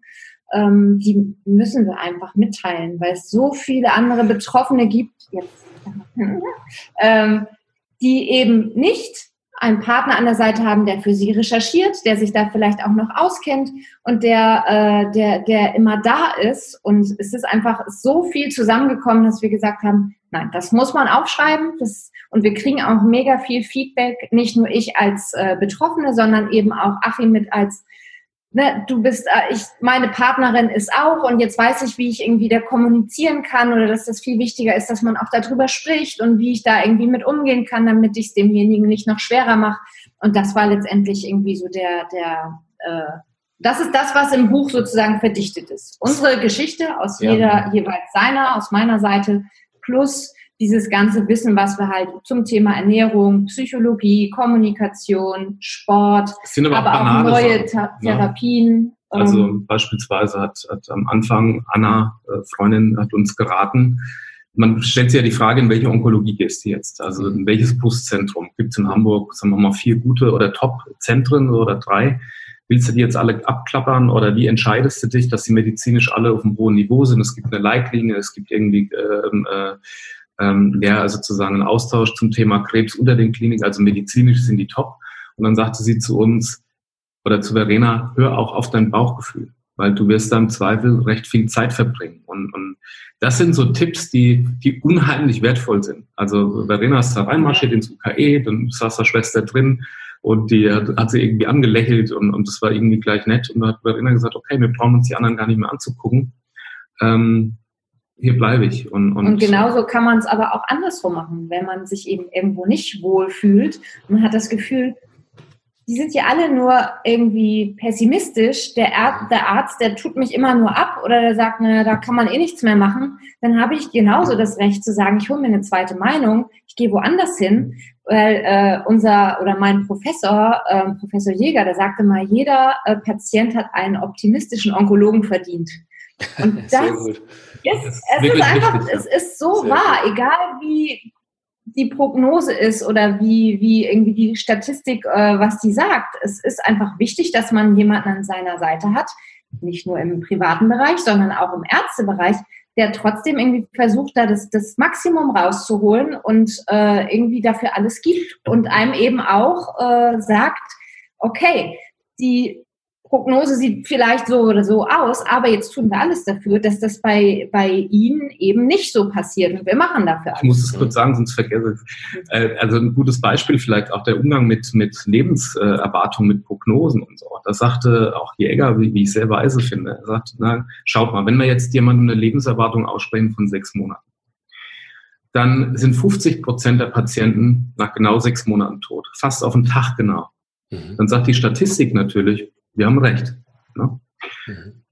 ähm, die müssen wir einfach mitteilen, weil es so viele andere Betroffene gibt, jetzt, [laughs] ähm, die eben nicht einen Partner an der Seite haben, der für sie recherchiert, der sich da vielleicht auch noch auskennt und der, äh, der, der immer da ist. Und es ist einfach so viel zusammengekommen, dass wir gesagt haben, nein, das muss man aufschreiben. Das, und wir kriegen auch mega viel Feedback, nicht nur ich als äh, Betroffene, sondern eben auch Achim mit als ne, du bist, äh, ich, meine Partnerin ist auch und jetzt weiß ich, wie ich irgendwie da kommunizieren kann oder dass das viel wichtiger ist, dass man auch darüber spricht und wie ich da irgendwie mit umgehen kann, damit ich es demjenigen nicht noch schwerer mache. Und das war letztendlich irgendwie so der, der, äh, das ist das, was im Buch sozusagen verdichtet ist. Unsere Geschichte aus ja. jeder, jeweils seiner, aus meiner Seite, plus dieses ganze Wissen, was wir halt zum Thema Ernährung, Psychologie, Kommunikation, Sport, aber, aber auch neue Sachen, ne? Therapien. Also ähm, beispielsweise hat, hat am Anfang Anna, äh, Freundin, hat uns geraten, man stellt sich ja die Frage, in welche Onkologie gehst du jetzt? Also in welches Brustzentrum? Gibt es in Hamburg, sagen wir mal, vier gute oder Top-Zentren oder drei? Willst du die jetzt alle abklappern oder wie entscheidest du dich, dass sie medizinisch alle auf einem hohen Niveau sind? Es gibt eine Leitlinie, es gibt irgendwie ähm, äh, ähm, ja, also sozusagen einen Austausch zum Thema Krebs unter den Kliniken, also medizinisch sind die top. Und dann sagte sie zu uns oder zu Verena, hör auch auf dein Bauchgefühl weil du wirst da im Zweifel recht viel Zeit verbringen. Und, und das sind so Tipps, die, die unheimlich wertvoll sind. Also Verena ist da reinmarschiert ins UKE, dann saß da Schwester drin und die hat, hat sie irgendwie angelächelt und, und das war irgendwie gleich nett. Und dann hat Verena gesagt, okay, wir brauchen uns die anderen gar nicht mehr anzugucken. Ähm, hier bleibe ich. Und, und, und genauso kann man es aber auch andersrum machen, wenn man sich eben irgendwo nicht wohl fühlt und hat das Gefühl, die sind ja alle nur irgendwie pessimistisch. Der, Arzt, der Arzt, der tut mich immer nur ab oder der sagt, na, da kann man eh nichts mehr machen. Dann habe ich genauso das Recht zu sagen, ich hole mir eine zweite Meinung, ich gehe woanders hin, weil äh, unser oder mein Professor, äh, Professor Jäger, der sagte mal, jeder äh, Patient hat einen optimistischen Onkologen verdient. [laughs] Und das, ist, es ist einfach, es ist so wahr, gut. egal wie die Prognose ist oder wie, wie irgendwie die Statistik, äh, was die sagt. Es ist einfach wichtig, dass man jemanden an seiner Seite hat, nicht nur im privaten Bereich, sondern auch im Ärztebereich, der trotzdem irgendwie versucht, da das, das Maximum rauszuholen und äh, irgendwie dafür alles gibt und einem eben auch äh, sagt, okay, die Prognose sieht vielleicht so oder so aus, aber jetzt tun wir alles dafür, dass das bei, bei Ihnen eben nicht so passiert. Und wir machen dafür alles. Ich muss es kurz sagen, sonst vergesse ich es. Äh, also ein gutes Beispiel vielleicht auch der Umgang mit, mit Lebenserwartungen, mit Prognosen und so. Das sagte auch Jäger, wie, wie ich sehr weise finde. Er sagt, na, schaut mal, wenn wir jetzt jemandem eine Lebenserwartung aussprechen von sechs Monaten, dann sind 50 Prozent der Patienten nach genau sechs Monaten tot. Fast auf den Tag genau. Mhm. Dann sagt die Statistik natürlich, wir haben recht. Ne? Mhm.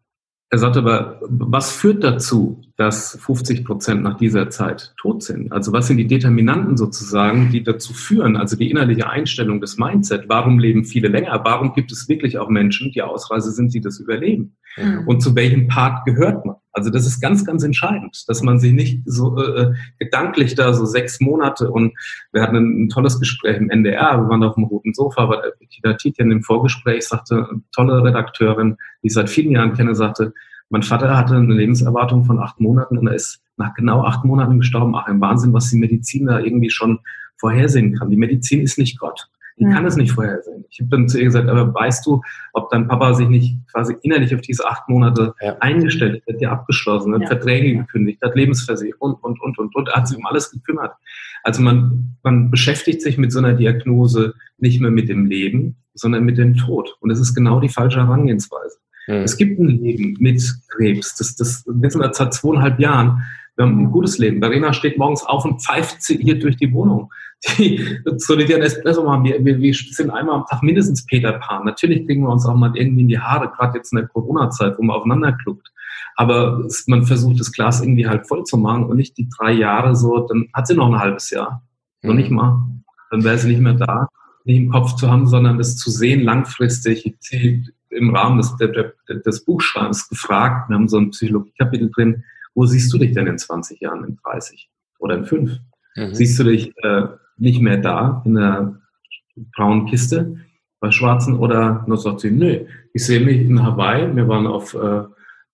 Er sagt aber, was führt dazu, dass 50 Prozent nach dieser Zeit tot sind? Also was sind die Determinanten sozusagen, die dazu führen, also die innerliche Einstellung des Mindset? Warum leben viele länger? Warum gibt es wirklich auch Menschen, die Ausreise sind, die das überleben? Mhm. Und zu welchem Part gehört man? Also das ist ganz, ganz entscheidend, dass man sich nicht so äh, gedanklich da so sechs Monate und wir hatten ein, ein, tolles Gespräch im NDR, wir waren auf dem roten Sofa, aber Bettina Tietjen im Vorgespräch sagte, tolle Redakteurin, die ich seit vielen Jahren kenne, sagte, mein Vater hatte eine Lebenserwartung von acht Monaten und er ist nach genau acht Monaten gestorben. Ach, ein Wahnsinn, was die Medizin da irgendwie schon vorhersehen kann. Die Medizin ist nicht Gott. Ja. kann es nicht vorhersehen. Ich habe dann zu ihr gesagt, aber weißt du, ob dein Papa sich nicht quasi innerlich auf diese acht Monate ja. eingestellt hat, hat ja abgeschlossen, hat ja. Verträge gekündigt, hat Lebensversicherung und, und, und, und, und, hat sich um alles gekümmert. Also man, man beschäftigt sich mit so einer Diagnose nicht mehr mit dem Leben, sondern mit dem Tod. Und das ist genau die falsche Herangehensweise. Mhm. Es gibt ein Leben mit Krebs. Das, das wissen wir seit zweieinhalb Jahren. Wir haben ein gutes Leben. Verena steht morgens auf und pfeift hier durch die Wohnung. Die solidieren Espresso machen. Wir, wir, wir sind einmal am Tag mindestens Peter Pan. Natürlich kriegen wir uns auch mal irgendwie in die Haare, gerade jetzt in der Corona-Zeit, wo man aufeinander kluckt. Aber man versucht, das Glas irgendwie halt voll zu machen und nicht die drei Jahre so, dann hat sie noch ein halbes Jahr. Mhm. Noch nicht mal. Dann wäre sie nicht mehr da, nicht im Kopf zu haben, sondern das zu sehen langfristig. Im Rahmen des, des Buchschreibens gefragt, wir haben so ein Psychologie-Kapitel drin, wo siehst du dich denn in 20 Jahren, in 30 oder in 5? Mhm. Siehst du dich äh, nicht mehr da in der braunen Kiste bei Schwarzen oder nur sagt sie, nö, ich sehe mich in Hawaii, wir waren auf, äh,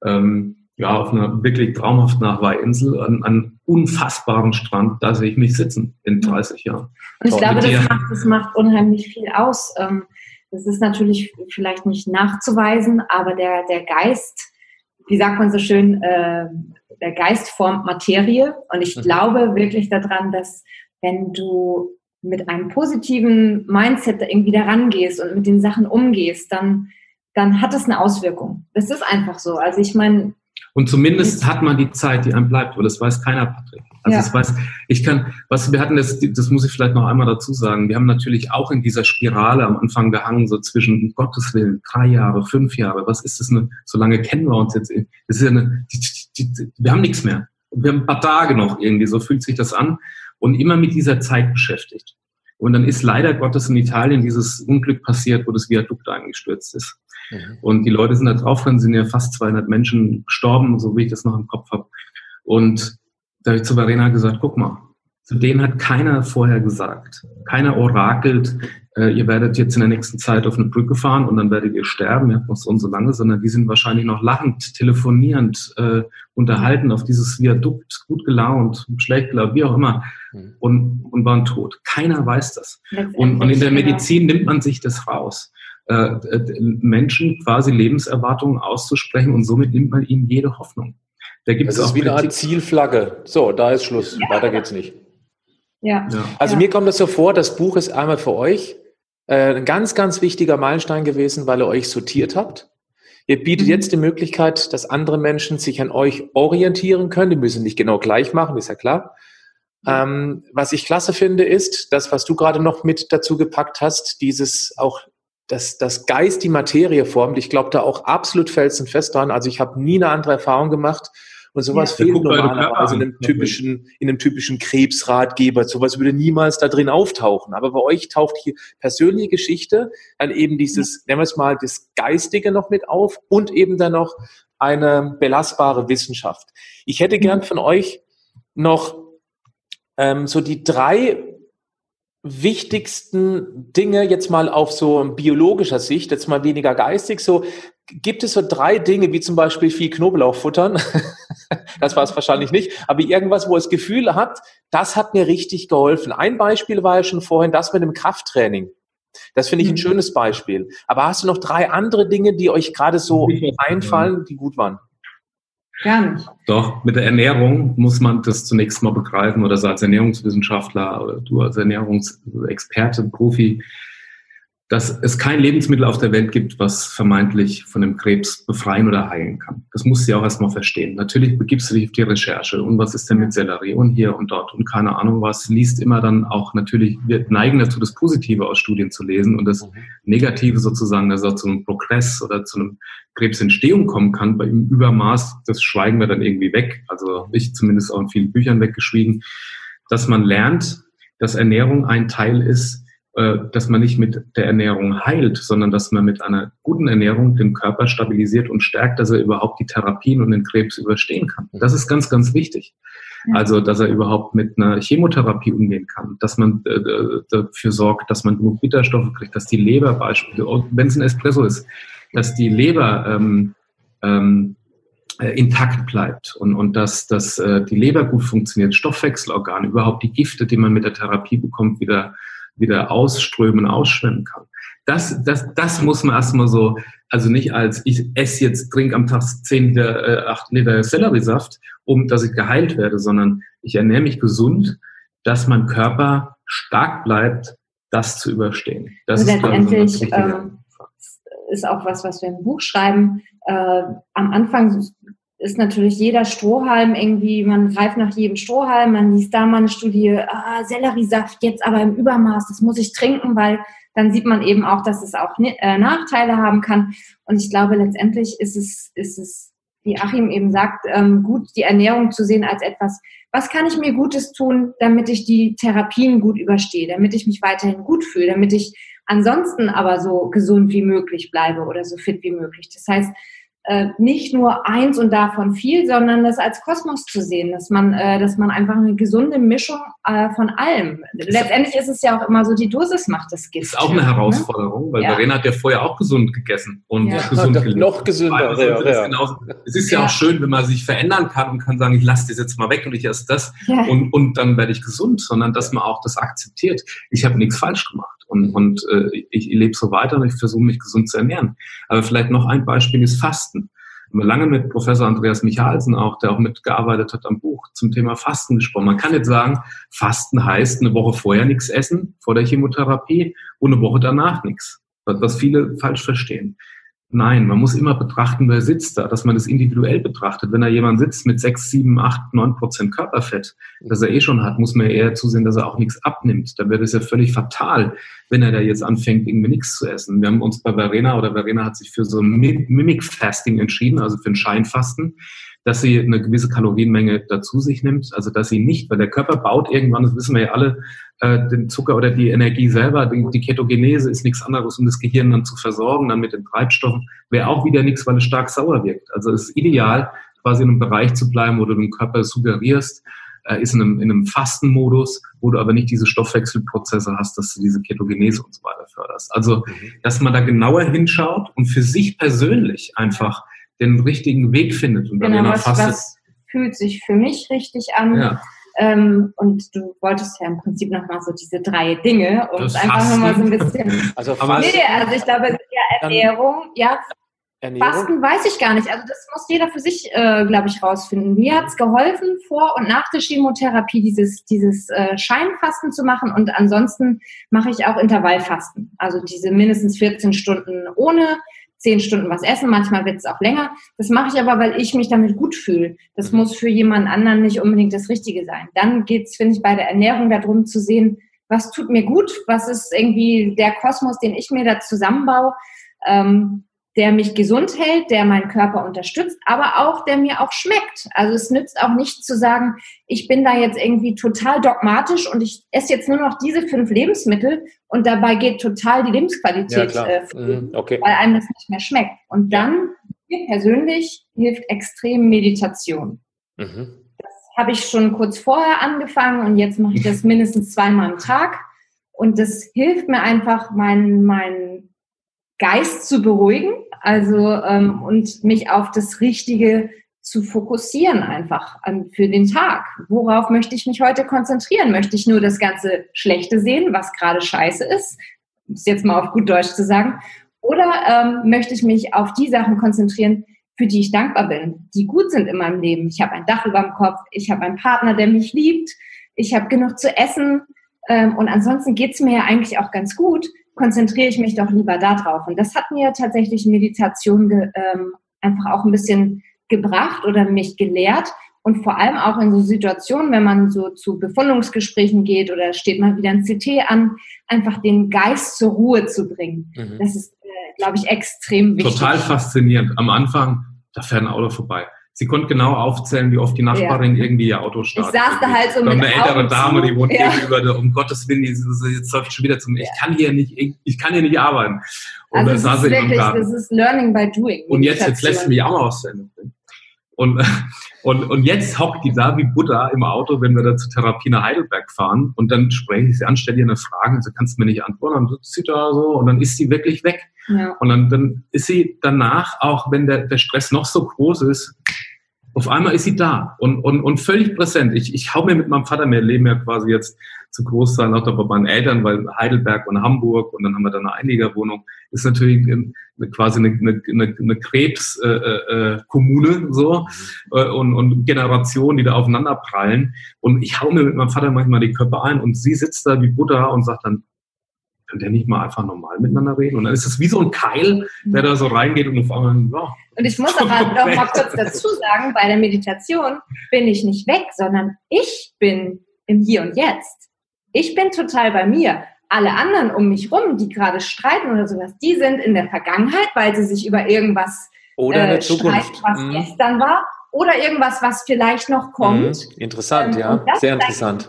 ähm, ja, auf einer wirklich traumhaften Hawaii-Insel, an einem unfassbaren Strand, da sehe ich mich sitzen in 30 Jahren. Und ich glaube, das macht, das macht unheimlich viel aus. Ähm, das ist natürlich vielleicht nicht nachzuweisen, aber der, der Geist, wie sagt man so schön, äh, der Geist formt Materie. Und ich mhm. glaube wirklich daran, dass wenn du mit einem positiven Mindset irgendwie da rangehst und mit den Sachen umgehst, dann, dann hat das eine Auswirkung. Das ist einfach so. Also ich meine. Und zumindest hat man die Zeit, die einem bleibt, weil das weiß keiner, Patrick. Also ja. das weiß, ich kann, was wir hatten, das, das muss ich vielleicht noch einmal dazu sagen. Wir haben natürlich auch in dieser Spirale am Anfang gehangen, so zwischen um Gottes Willen, drei Jahre, fünf Jahre. Was ist das? Eine, so lange kennen wir uns jetzt. Das ist ja eine, die, die, wir haben nichts mehr. Wir haben ein paar Tage noch irgendwie. So fühlt sich das an und immer mit dieser Zeit beschäftigt. Und dann ist leider Gottes in Italien dieses Unglück passiert, wo das Viadukt eingestürzt ist. Mhm. Und die Leute sind da drauf, dann sind ja fast 200 Menschen gestorben, so wie ich das noch im Kopf habe. Und da habe ich zu Verena gesagt, guck mal, zu denen hat keiner vorher gesagt. Keiner orakelt, äh, ihr werdet jetzt in der nächsten Zeit auf eine Brücke fahren und dann werdet ihr sterben, ihr habt noch so und so lange, sondern die sind wahrscheinlich noch lachend, telefonierend, äh, unterhalten auf dieses Viadukt, gut gelaunt, schlecht gelaunt, wie auch immer, mhm. und, und waren tot. Keiner weiß das. Und, und in der Medizin nimmt man sich das raus. Äh, äh, Menschen quasi Lebenserwartungen auszusprechen und somit nimmt man ihnen jede Hoffnung. Da gibt es ist wie eine Art Zielflagge. So, da ist Schluss. Weiter geht's nicht. Ja. Also ja. mir kommt das so vor, das Buch ist einmal für euch äh, ein ganz, ganz wichtiger Meilenstein gewesen, weil ihr euch sortiert habt. Ihr bietet mhm. jetzt die Möglichkeit, dass andere Menschen sich an euch orientieren können. Die müssen nicht genau gleich machen, ist ja klar. Ähm, was ich klasse finde, ist das, was du gerade noch mit dazu gepackt hast, dieses auch, dass das Geist die Materie formt. Ich glaube da auch absolut felsenfest dran. Also ich habe nie eine andere Erfahrung gemacht, und sowas ja, fehlt normalerweise in einem typischen, in einem typischen Krebsratgeber. Sowas würde niemals da drin auftauchen. Aber bei euch taucht hier persönliche Geschichte, dann eben dieses, nennen wir es mal, das Geistige noch mit auf und eben dann noch eine belastbare Wissenschaft. Ich hätte gern mhm. von euch noch ähm, so die drei wichtigsten Dinge jetzt mal auf so biologischer Sicht, jetzt mal weniger geistig, so gibt es so drei Dinge, wie zum Beispiel viel Knoblauch futtern. [laughs] das war es wahrscheinlich nicht, aber irgendwas, wo es Gefühl hat, das hat mir richtig geholfen. Ein Beispiel war ja schon vorhin das mit dem Krafttraining. Das finde ich ein mhm. schönes Beispiel. Aber hast du noch drei andere Dinge, die euch gerade so einfallen, die gut waren? Gar nicht. Doch, mit der Ernährung muss man das zunächst mal begreifen oder so als Ernährungswissenschaftler oder du als Ernährungsexperte, Profi, dass es kein Lebensmittel auf der Welt gibt, was vermeintlich von dem Krebs befreien oder heilen kann. Das musst du ja auch erstmal verstehen. Natürlich begibst du dich auf die Recherche und was ist denn mit Sellerie und hier und dort und keine Ahnung was. Liest immer dann auch natürlich, wir neigen dazu, das Positive aus Studien zu lesen und das mhm. Negative sozusagen, dass auch zu einem Progress oder zu einem Krebsentstehung kommen kann, bei im Übermaß, das schweigen wir dann irgendwie weg. Also ich zumindest auch in vielen Büchern weggeschwiegen, dass man lernt, dass Ernährung ein Teil ist, dass man nicht mit der Ernährung heilt, sondern dass man mit einer guten Ernährung den Körper stabilisiert und stärkt, dass er überhaupt die Therapien und den Krebs überstehen kann. Das ist ganz, ganz wichtig. Also, dass er überhaupt mit einer Chemotherapie umgehen kann, dass man äh, dafür sorgt, dass man genug Bitterstoffe kriegt, dass die Leber beispielsweise, wenn es ein Espresso ist, dass die Leber ähm, ähm, äh, intakt bleibt und, und dass, dass äh, die Leber gut funktioniert, Stoffwechselorgane, überhaupt die Gifte, die man mit der Therapie bekommt, wieder wieder ausströmen, ausschwemmen kann. Das, das, das muss man erstmal so, also nicht als ich esse jetzt, trinke am Tag 10 Liter, äh, 8 Liter Selleriesaft, um dass ich geheilt werde, sondern ich ernähre mich gesund, dass mein Körper stark bleibt, das zu überstehen. Das also ist, letztendlich ich, ähm, ist auch was, was wir im Buch schreiben. Äh, am Anfang ist natürlich jeder Strohhalm irgendwie, man greift nach jedem Strohhalm, man liest da mal eine Studie, ah, Selleriesaft jetzt aber im Übermaß, das muss ich trinken, weil dann sieht man eben auch, dass es auch äh, Nachteile haben kann. Und ich glaube, letztendlich ist es, ist es, wie Achim eben sagt, ähm, gut, die Ernährung zu sehen als etwas, was kann ich mir Gutes tun, damit ich die Therapien gut überstehe, damit ich mich weiterhin gut fühle, damit ich ansonsten aber so gesund wie möglich bleibe oder so fit wie möglich. Das heißt, äh, nicht nur eins und davon viel, sondern das als Kosmos zu sehen, dass man, äh, dass man einfach eine gesunde Mischung äh, von allem. Letztendlich ist es ja auch immer so, die Dosis macht das Gift. Ist auch eine ne? Herausforderung, ne? weil ja. Verena hat ja vorher auch gesund gegessen und ja. gesund gelebt. Noch gesünder. Ja, ja. Genauso, es ist ja. auch schön, wenn man sich verändern kann und kann sagen, ich lasse das jetzt mal weg und ich esse das und, und dann werde ich gesund, sondern dass man auch das akzeptiert. Ich habe nichts falsch gemacht und, und äh, ich, ich lebe so weiter und ich versuche mich gesund zu ernähren. Aber vielleicht noch ein Beispiel ist Fasten. Lange mit Professor Andreas Michalsen auch, der auch mitgearbeitet hat am Buch zum Thema Fasten gesprochen. Man kann jetzt sagen, Fasten heißt eine Woche vorher nichts essen, vor der Chemotherapie und eine Woche danach nichts. Was viele falsch verstehen. Nein, man muss immer betrachten, wer sitzt da, dass man das individuell betrachtet. Wenn da jemand sitzt mit 6, 7, 8, 9 Prozent Körperfett, das er eh schon hat, muss man eher zusehen, dass er auch nichts abnimmt. Da wäre es ja völlig fatal, wenn er da jetzt anfängt, irgendwie nichts zu essen. Wir haben uns bei Verena oder Verena hat sich für so ein Mimic Fasting entschieden, also für ein Scheinfasten dass sie eine gewisse Kalorienmenge dazu sich nimmt, also dass sie nicht, weil der Körper baut irgendwann, das wissen wir ja alle, äh, den Zucker oder die Energie selber, die, die Ketogenese ist nichts anderes, um das Gehirn dann zu versorgen, dann mit den Treibstoffen, wäre auch wieder nichts, weil es stark sauer wirkt. Also es ist ideal, quasi in einem Bereich zu bleiben, wo du dem Körper suggerierst, äh, ist in einem, in einem Fastenmodus, wo du aber nicht diese Stoffwechselprozesse hast, dass du diese Ketogenese und so weiter förderst. Also, mhm. dass man da genauer hinschaut und für sich persönlich einfach den richtigen Weg findet. Und genau, was, was fühlt sich für mich richtig an? Ja. Ähm, und du wolltest ja im Prinzip nochmal so diese drei Dinge und das einfach nochmal so ein bisschen. [laughs] also, nee, also ich glaube, ja, Ernährung, ja, Ernährung? Fasten weiß ich gar nicht. Also das muss jeder für sich, äh, glaube ich, rausfinden. Mir hat es geholfen, vor und nach der Chemotherapie dieses, dieses äh, Scheinfasten zu machen. Und ansonsten mache ich auch Intervallfasten. Also diese mindestens 14 Stunden ohne, 10 Stunden was essen. Manchmal wird es auch länger. Das mache ich aber, weil ich mich damit gut fühle. Das mhm. muss für jemand anderen nicht unbedingt das Richtige sein. Dann geht es, finde ich, bei der Ernährung darum zu sehen, was tut mir gut, was ist irgendwie der Kosmos, den ich mir da zusammenbaue. Ähm, der mich gesund hält, der meinen Körper unterstützt, aber auch der mir auch schmeckt. Also es nützt auch nicht zu sagen, ich bin da jetzt irgendwie total dogmatisch und ich esse jetzt nur noch diese fünf Lebensmittel und dabei geht total die Lebensqualität ja, äh, mhm, okay. weil einem das nicht mehr schmeckt. Und dann, mir persönlich, hilft extrem Meditation. Mhm. Das habe ich schon kurz vorher angefangen und jetzt mache ich das [laughs] mindestens zweimal am Tag. Und das hilft mir einfach, meinen mein Geist zu beruhigen, also ähm, und mich auf das Richtige zu fokussieren einfach an, für den Tag. Worauf möchte ich mich heute konzentrieren? Möchte ich nur das ganze Schlechte sehen, was gerade scheiße ist, um es jetzt mal auf gut Deutsch zu sagen, oder ähm, möchte ich mich auf die Sachen konzentrieren, für die ich dankbar bin, die gut sind in meinem Leben. Ich habe ein Dach über dem Kopf, ich habe einen Partner, der mich liebt, ich habe genug zu essen ähm, und ansonsten geht's mir ja eigentlich auch ganz gut konzentriere ich mich doch lieber darauf. Und das hat mir tatsächlich Meditation ge, ähm, einfach auch ein bisschen gebracht oder mich gelehrt. Und vor allem auch in so Situationen, wenn man so zu Befundungsgesprächen geht oder steht mal wieder ein CT an, einfach den Geist zur Ruhe zu bringen. Mhm. Das ist, äh, glaube ich, extrem wichtig. Total faszinierend. Am Anfang, da fährt ein Auto vorbei. Sie konnte genau aufzählen, wie oft die Nachbarin ja. irgendwie ihr Auto startet. Ich saß da halt so mit Eine ältere Dame, die wohnt ja. gegenüber, um Gottes Willen, die, jetzt läuft schon wieder zum, ich kann hier nicht, ich kann hier nicht arbeiten. Und also das, ist wirklich, das ist Learning by Doing. Und jetzt, jetzt lässt mich auch mal was zu Ende bringen. Und, [laughs] und, und jetzt hockt die da wie Buddha im Auto, wenn wir da zur Therapie nach Heidelberg fahren. Und dann spreche ich sie an, stelle ihr eine Frage, und sie kannst du mir nicht antworten. Dann sitzt sie da so und dann ist sie wirklich weg. Ja. Und dann, dann ist sie danach, auch wenn der, der Stress noch so groß ist, auf einmal ist sie da und, und, und völlig präsent. Ich, ich hau mir mit meinem Vater, wir leben ja quasi jetzt zu Großteil noch bei meinen Eltern, weil Heidelberg und Hamburg und dann haben wir da eine Einigerwohnung, ist natürlich eine, quasi eine, eine, eine Krebskommune äh, äh, so äh, und, und Generationen, die da aufeinander prallen. Und ich hau mir mit meinem Vater manchmal die Köpfe ein und sie sitzt da wie Buddha und sagt dann, könnt ihr nicht mal einfach normal miteinander reden? Und dann ist es wie so ein Keil, der da so reingeht und auf einmal, ja. Und ich muss aber noch mal kurz dazu sagen, bei der Meditation bin ich nicht weg, sondern ich bin im Hier und Jetzt. Ich bin total bei mir. Alle anderen um mich rum, die gerade streiten oder sowas, die sind in der Vergangenheit, weil sie sich über irgendwas oder äh. Streiten, was mhm. gestern war oder irgendwas, was vielleicht noch kommt. Mhm. Interessant, ähm, ja. Sehr interessant.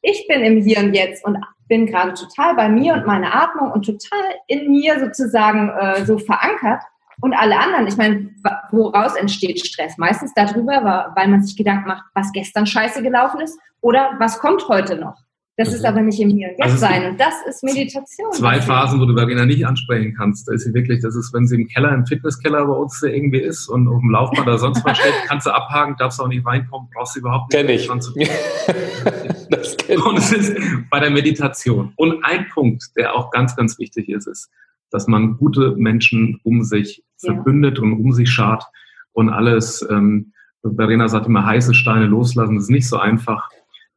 Ich bin im Hier und Jetzt und bin gerade total bei mir und meiner Atmung und total in mir sozusagen äh, so verankert. Und alle anderen, ich meine, woraus entsteht Stress? Meistens darüber, weil man sich Gedanken macht, was gestern scheiße gelaufen ist oder was kommt heute noch. Das mhm. ist aber nicht im Hier und Jetzt also sein. Und das ist Meditation. Zwei Phasen, wo du Verena nicht ansprechen kannst. Da ist sie wirklich, das ist, wenn sie im Keller, im Fitnesskeller bei uns irgendwie ist und auf dem Laufband oder sonst was steht, kannst du abhaken, darfst auch nicht reinkommen, brauchst du überhaupt nicht. Kenn ich. [laughs] das kenn und es ist bei der Meditation. Und ein Punkt, der auch ganz, ganz wichtig ist, ist, dass man gute Menschen um sich ja. verbündet und um sich schart und alles, ähm, Verena sagt immer, heiße Steine loslassen, das ist nicht so einfach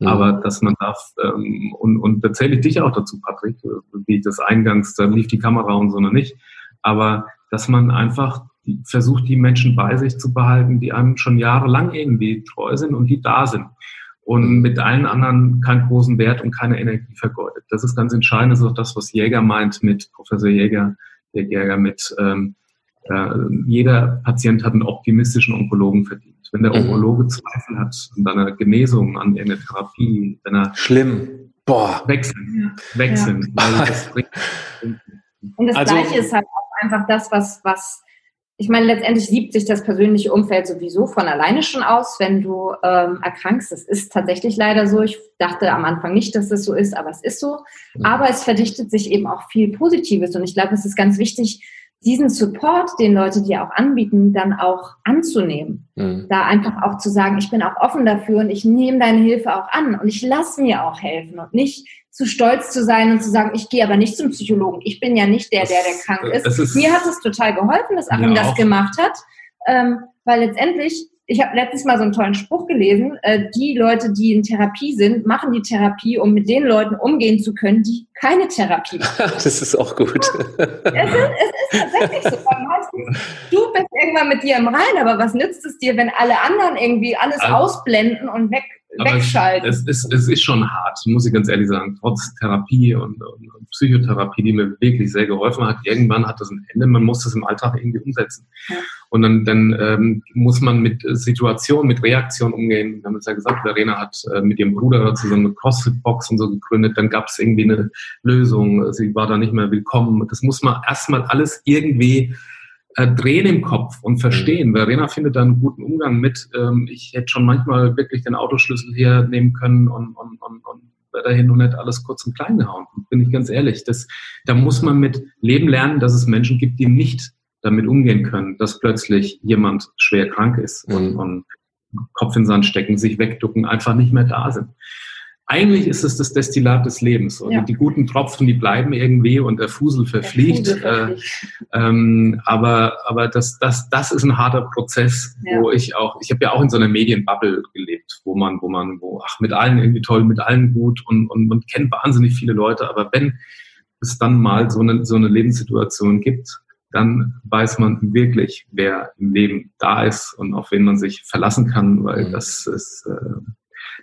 Mhm. Aber dass man darf, ähm, und, und da zähle ich dich auch dazu, Patrick, wie ich das eingangs, da lief die Kamera und so noch nicht. Aber dass man einfach versucht, die Menschen bei sich zu behalten, die einem schon jahrelang irgendwie treu sind und die da sind. Und mit allen anderen keinen großen Wert und keine Energie vergeudet. Das ist ganz entscheidend, das ist auch das, was Jäger meint mit Professor Jäger, der Jäger mit ähm, äh, jeder Patient hat einen optimistischen Onkologen verdient. Wenn der mhm. Onkologe Zweifel hat an deiner Genesung, an irgendeiner Therapie, wenn er schlimm, boah, wechseln, wechseln, ja. weil das [laughs] bringt. Und das also, Gleiche ist halt auch einfach das, was was ich meine, letztendlich siebt sich das persönliche Umfeld sowieso von alleine schon aus, wenn du ähm, erkrankst. Das ist tatsächlich leider so. Ich dachte am Anfang nicht, dass das so ist, aber es ist so. Aber es verdichtet sich eben auch viel Positives. Und ich glaube, es ist ganz wichtig, diesen Support, den Leute dir auch anbieten, dann auch anzunehmen. Mhm. Da einfach auch zu sagen, ich bin auch offen dafür und ich nehme deine Hilfe auch an und ich lasse mir auch helfen und nicht zu stolz zu sein und zu sagen, ich gehe aber nicht zum Psychologen. Ich bin ja nicht der, der, der krank ist. ist mir hat es total geholfen, dass Achim ja, das gemacht hat, ähm, weil letztendlich ich habe letztes Mal so einen tollen Spruch gelesen, äh, die Leute, die in Therapie sind, machen die Therapie, um mit den Leuten umgehen zu können, die keine Therapie machen. [laughs] das ist auch gut. es, ist, es ist so. Du bist irgendwann mit dir im Rein, aber was nützt es dir, wenn alle anderen irgendwie alles also, ausblenden und weg wegschalten. Es, es, es, ist schon hart, muss ich ganz ehrlich sagen. Trotz Therapie und, und, und, Psychotherapie, die mir wirklich sehr geholfen hat, irgendwann hat das ein Ende. Man muss das im Alltag irgendwie umsetzen. Ja. Und dann, dann ähm, muss man mit Situationen, mit Reaktionen umgehen. Wir haben es ja gesagt, Verena hat äh, mit ihrem Bruder zusammen eine CrossFit-Box und so gegründet. Dann gab es irgendwie eine Lösung. Sie war da nicht mehr willkommen. Das muss man erstmal alles irgendwie äh, drehen im Kopf und verstehen. Mhm. Verena findet da einen guten Umgang mit. Ähm, ich hätte schon manchmal wirklich den Autoschlüssel hier nehmen können und, und, und, und dahin und nicht alles kurz und klein gehauen. Bin ich ganz ehrlich. Das, da muss man mit Leben lernen, dass es Menschen gibt, die nicht damit umgehen können, dass plötzlich jemand schwer krank ist und, mhm. und Kopf in den Sand stecken, sich wegducken, einfach nicht mehr da sind eigentlich ist es das Destillat des Lebens. Und ja. die guten Tropfen, die bleiben irgendwie und der Fusel verfliegt. Der Fusel verfliegt. Äh, ähm, aber aber das, das, das ist ein harter Prozess, ja. wo ich auch, ich habe ja auch in so einer Medienbubble gelebt, wo man, wo man, wo, ach, mit allen irgendwie toll, mit allen gut und, und man kennt wahnsinnig viele Leute. Aber wenn es dann mal so eine, so eine Lebenssituation gibt, dann weiß man wirklich, wer im Leben da ist und auf wen man sich verlassen kann, weil mhm. das ist, äh,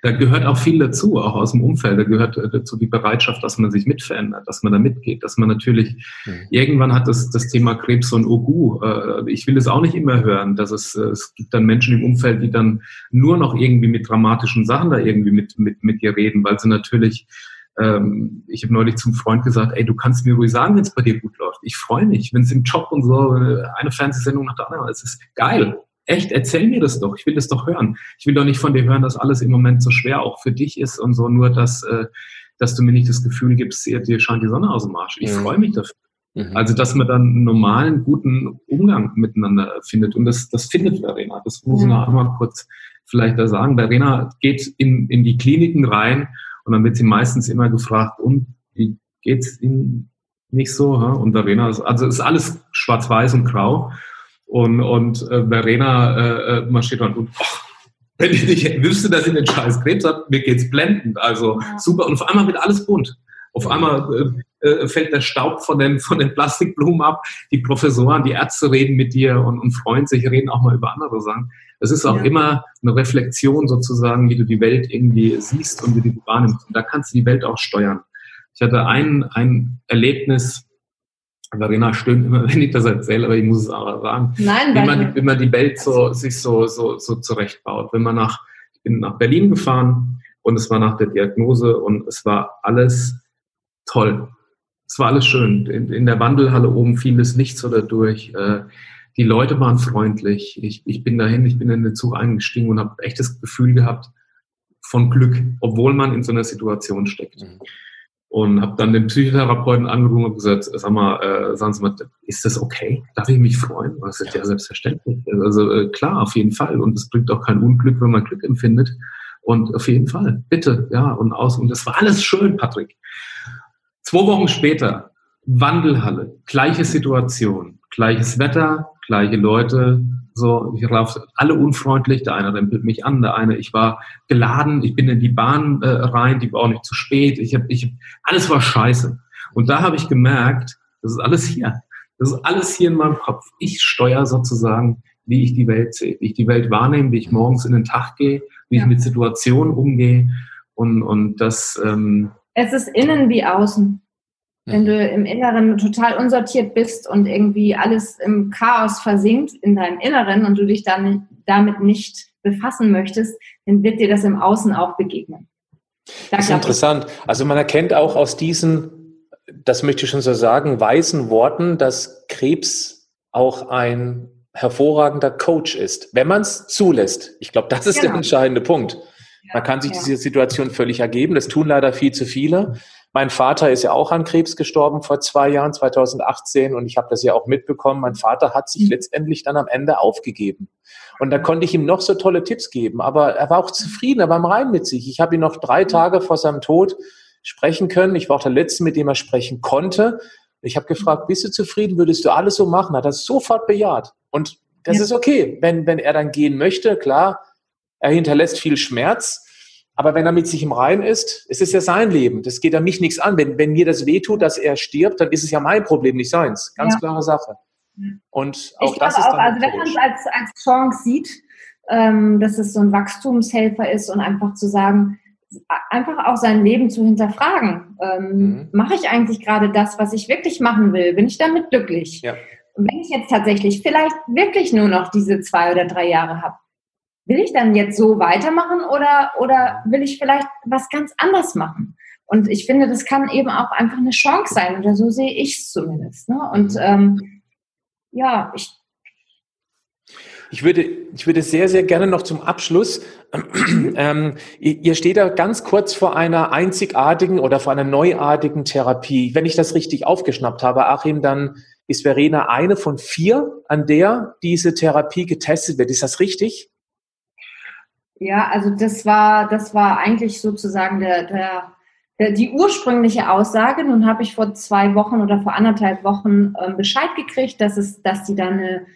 da gehört auch viel dazu, auch aus dem Umfeld. Da gehört äh, dazu die Bereitschaft, dass man sich mitverändert, dass man da mitgeht, dass man natürlich mhm. irgendwann hat das, das Thema Krebs so ein Ogu. Äh, ich will es auch nicht immer hören, dass es, äh, es gibt dann Menschen im Umfeld, die dann nur noch irgendwie mit dramatischen Sachen da irgendwie mit, mit, mit dir reden, weil sie natürlich ähm, ich habe neulich zum Freund gesagt, ey, du kannst mir ruhig sagen, wenn es bei dir gut läuft. Ich freue mich, wenn es im Job und so eine Fernsehsendung nach der anderen ist. Es ist geil. Echt, erzähl mir das doch. Ich will das doch hören. Ich will doch nicht von dir hören, dass alles im Moment so schwer auch für dich ist und so, nur dass, äh, dass du mir nicht das Gefühl gibst, dir, scheint die Sonne aus dem Arsch. Ich mhm. freue mich dafür. Mhm. Also, dass man dann einen normalen, guten Umgang miteinander findet. Und das, das findet Verena. Das muss ich noch einmal kurz vielleicht da sagen. Verena geht in, in die Kliniken rein und dann wird sie meistens immer gefragt, und wie geht's Ihnen nicht so? Und Verena ist, also ist alles schwarz-weiß und grau. Und, und äh, Verena äh, äh marschiert dann und ach, wenn ich nicht wüsste, dass ich den scheiß Krebs habe, mir geht's blendend. Also ja. super. Und auf einmal wird alles bunt. Auf einmal äh, äh, fällt der Staub von den, von den Plastikblumen ab. Die Professoren, die Ärzte reden mit dir und, und freuen sich, reden auch mal über andere Sachen. Es ist auch ja. immer eine Reflexion sozusagen, wie du die Welt irgendwie siehst und wie du die wahrnimmst. Und da kannst du die Welt auch steuern. Ich hatte ein, ein Erlebnis, Verena stöhnt immer, [laughs] wenn ich das erzähle, aber ich muss es auch sagen. Nein, wie man, wie man die Welt so, sich so, so, so zurechtbaut. Wenn man nach, ich bin nach Berlin gefahren und es war nach der Diagnose und es war alles toll. Es war alles schön. In, in der Wandelhalle oben fiel das Licht so dadurch. Äh, die Leute waren freundlich. Ich, ich bin dahin, ich bin in den Zug eingestiegen und habe echt das Gefühl gehabt von Glück, obwohl man in so einer Situation steckt. Mhm und habe dann den Psychotherapeuten angerufen und gesagt, sag mal, äh, sagen Sie mal, ist das okay? Darf ich mich freuen? Und das ist ja selbstverständlich. Also äh, klar, auf jeden Fall. Und es bringt auch kein Unglück, wenn man Glück empfindet. Und auf jeden Fall, bitte, ja, und aus. Und das war alles schön, Patrick. Zwei Wochen später, Wandelhalle, gleiche Situation, gleiches Wetter, gleiche Leute, so, ich laufe alle unfreundlich, der eine rempelt mich an, der eine, ich war geladen, ich bin in die Bahn äh, rein, die war auch nicht zu spät, ich habe, ich, alles war scheiße. Und da habe ich gemerkt, das ist alles hier. Das ist alles hier in meinem Kopf. Ich steuere sozusagen, wie ich die Welt sehe, wie ich die Welt wahrnehme, wie ich morgens in den Tag gehe, wie ja. ich mit Situationen umgehe. Und, und das. Ähm, es ist innen wie außen. Wenn du im Inneren total unsortiert bist und irgendwie alles im Chaos versinkt in deinem Inneren und du dich dann damit nicht befassen möchtest, dann wird dir das im Außen auch begegnen. Da das ist interessant. Also man erkennt auch aus diesen, das möchte ich schon so sagen, weisen Worten, dass Krebs auch ein hervorragender Coach ist, wenn man es zulässt. Ich glaube, das ist genau. der entscheidende Punkt. Man kann sich ja. diese Situation völlig ergeben. Das tun leider viel zu viele. Mein Vater ist ja auch an Krebs gestorben vor zwei Jahren, 2018, und ich habe das ja auch mitbekommen. Mein Vater hat sich letztendlich dann am Ende aufgegeben. Und da konnte ich ihm noch so tolle Tipps geben, aber er war auch zufrieden, er war im Rein mit sich. Ich habe ihn noch drei. Tage vor seinem Tod sprechen können. Ich war auch der Letzte, mit dem er sprechen konnte. Ich habe gefragt, bist du zufrieden? Würdest du alles so machen? Hat er sofort bejaht. Und das ja. ist okay, wenn, wenn er dann gehen möchte. Klar, er hinterlässt viel Schmerz. Aber wenn er mit sich im Rein ist, ist es ja sein Leben. Das geht an mich nichts an. Wenn, wenn mir das wehtut, dass er stirbt, dann ist es ja mein Problem, nicht seins. Ganz ja. klare Sache. Und auch ich das ist auch, also wenn man es als, als Chance sieht, ähm, dass es so ein Wachstumshelfer ist und einfach zu sagen, einfach auch sein Leben zu hinterfragen. Ähm, mhm. Mache ich eigentlich gerade das, was ich wirklich machen will? Bin ich damit glücklich? Ja. Und wenn ich jetzt tatsächlich vielleicht wirklich nur noch diese zwei oder drei Jahre habe, will ich dann jetzt so weitermachen oder, oder will ich vielleicht was ganz anderes machen? Und ich finde, das kann eben auch einfach eine Chance sein, oder so sehe ich es zumindest. Ne? Und mhm. ähm, ja, ich ich würde, ich würde sehr, sehr gerne noch zum Abschluss, [clears throat] ähm, ihr steht da ganz kurz vor einer einzigartigen oder vor einer neuartigen Therapie. Wenn ich das richtig aufgeschnappt habe, Achim, dann ist Verena eine von vier, an der diese Therapie getestet wird. Ist das richtig? Ja, also das war, das war eigentlich sozusagen der, der, der die ursprüngliche Aussage. Nun habe ich vor zwei Wochen oder vor anderthalb Wochen äh, Bescheid gekriegt, dass es, dass sie da eine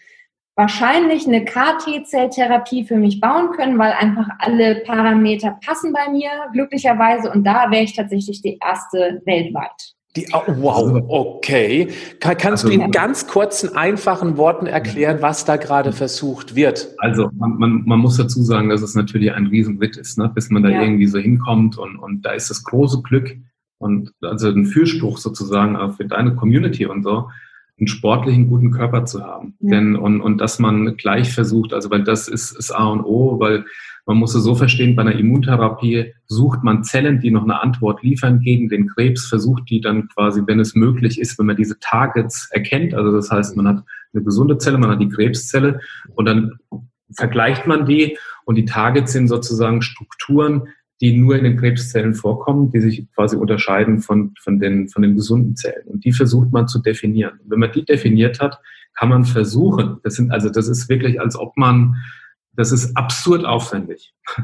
wahrscheinlich eine KT-Zelltherapie für mich bauen können, weil einfach alle Parameter passen bei mir, glücklicherweise. Und da wäre ich tatsächlich die erste weltweit. Die, oh, wow, okay. Kann, kannst also, du in ganz kurzen, einfachen Worten erklären, was da gerade versucht wird? Also man, man, man muss dazu sagen, dass es natürlich ein Riesenritt ist, ne? bis man da ja. irgendwie so hinkommt. Und, und da ist das große Glück und also ein Fürspruch sozusagen auch für deine Community und so, einen sportlichen, guten Körper zu haben. Ja. Denn, und, und dass man gleich versucht, also weil das ist, ist A und O, weil man muss es so verstehen, bei einer Immuntherapie sucht man Zellen, die noch eine Antwort liefern gegen den Krebs, versucht die dann quasi, wenn es möglich ist, wenn man diese Targets erkennt, also das heißt, man hat eine gesunde Zelle, man hat die Krebszelle und dann vergleicht man die und die Targets sind sozusagen Strukturen, die nur in den Krebszellen vorkommen, die sich quasi unterscheiden von, von, den, von den gesunden Zellen. Und die versucht man zu definieren. Und wenn man die definiert hat, kann man versuchen, das sind, also das ist wirklich, als ob man, das ist absurd aufwendig. [laughs]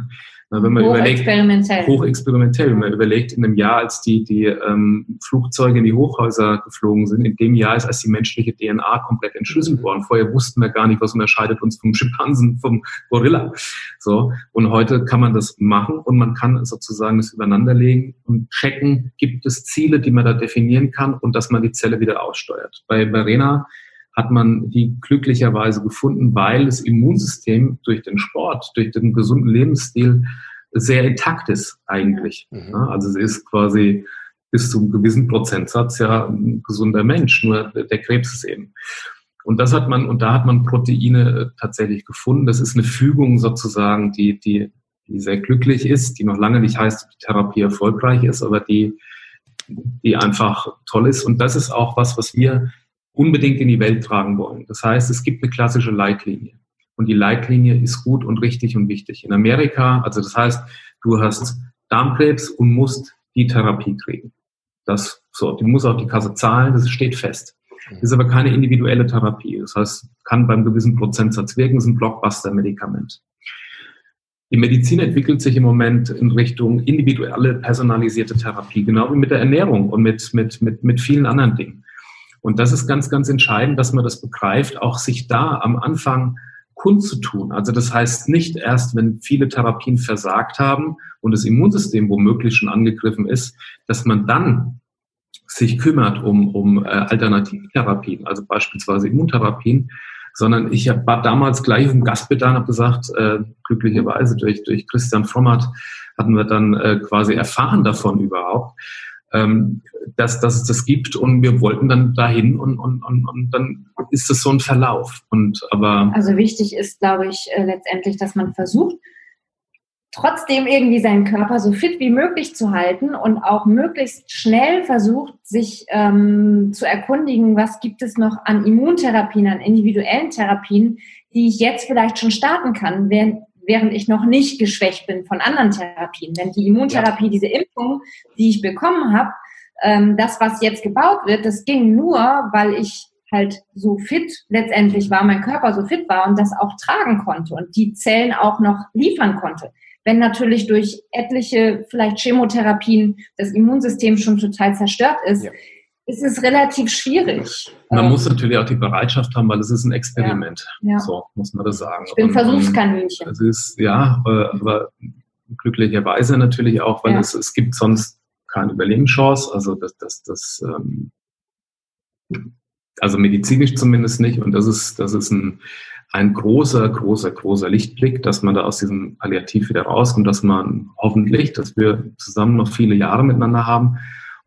Wenn man hochexperimentell. überlegt, hochexperimentell, wenn man überlegt, in einem Jahr, als die, die ähm, Flugzeuge in die Hochhäuser geflogen sind, in dem Jahr ist, als die menschliche DNA komplett entschlüsselt mhm. worden. Vorher wussten wir gar nicht, was unterscheidet uns vom Schimpansen, vom Gorilla. So. Und heute kann man das machen und man kann sozusagen das übereinanderlegen und checken, gibt es Ziele, die man da definieren kann und dass man die Zelle wieder aussteuert. Bei Verena hat man die glücklicherweise gefunden, weil das Immunsystem durch den Sport, durch den gesunden Lebensstil sehr intakt ist eigentlich. Mhm. Also sie ist quasi bis zu einem gewissen Prozentsatz ja ein gesunder Mensch, nur der Krebs ist eben. Und das hat man, und da hat man Proteine äh, tatsächlich gefunden. Das ist eine Fügung sozusagen, die, die, die sehr glücklich ist, die noch lange nicht heißt, dass die Therapie erfolgreich ist, aber die, die einfach toll ist. Und das ist auch was, was wir unbedingt in die Welt tragen wollen. Das heißt, es gibt eine klassische Leitlinie. Und die Leitlinie ist gut und richtig und wichtig. In Amerika, also das heißt, du hast Darmkrebs und musst die Therapie kriegen. Das, so, du musst auch die Kasse zahlen, das steht fest. Das ist aber keine individuelle Therapie. Das heißt, kann beim gewissen Prozentsatz wirken, ist ein Blockbuster-Medikament. Die Medizin entwickelt sich im Moment in Richtung individuelle, personalisierte Therapie, genau wie mit der Ernährung und mit, mit, mit, mit vielen anderen Dingen. Und das ist ganz, ganz entscheidend, dass man das begreift, auch sich da am Anfang kundzutun. Also das heißt nicht erst, wenn viele Therapien versagt haben und das Immunsystem womöglich schon angegriffen ist, dass man dann sich kümmert um, um äh, Alternativtherapien, also beispielsweise Immuntherapien, sondern ich hab, damals gleich um Gastbedarf und habe gesagt, äh, glücklicherweise durch, durch Christian Frommert hatten wir dann äh, quasi erfahren davon überhaupt ähm, dass, dass es das gibt und wir wollten dann dahin und, und, und, und dann ist es so ein Verlauf. Und aber also wichtig ist, glaube ich, äh, letztendlich, dass man versucht, trotzdem irgendwie seinen Körper so fit wie möglich zu halten und auch möglichst schnell versucht, sich ähm, zu erkundigen, was gibt es noch an Immuntherapien, an individuellen Therapien, die ich jetzt vielleicht schon starten kann, während, während ich noch nicht geschwächt bin von anderen Therapien. Denn die Immuntherapie, ja. diese Impfung, die ich bekommen habe, ähm, das, was jetzt gebaut wird, das ging nur, weil ich halt so fit letztendlich war, mein Körper so fit war und das auch tragen konnte und die Zellen auch noch liefern konnte. Wenn natürlich durch etliche vielleicht Chemotherapien das Immunsystem schon total zerstört ist, ja. Ist es relativ schwierig. Man ähm, muss natürlich auch die Bereitschaft haben, weil es ist ein Experiment. Ja. Ja. So muss man das sagen. Ich bin und, Versuchskaninchen. Es ist, ja, aber glücklicherweise natürlich auch, weil es, es gibt sonst keine Überlebenschance. Also das, das, das ähm, also medizinisch zumindest nicht. Und das ist, das ist ein, ein großer, großer, großer Lichtblick, dass man da aus diesem Palliativ wieder rauskommt, dass man hoffentlich, dass wir zusammen noch viele Jahre miteinander haben.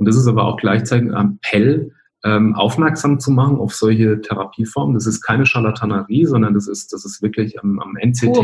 Und das ist aber auch gleichzeitig ein Appell, ähm, aufmerksam zu machen auf solche Therapieformen. Das ist keine Charlatanerie, sondern das ist, das ist wirklich am, am NCT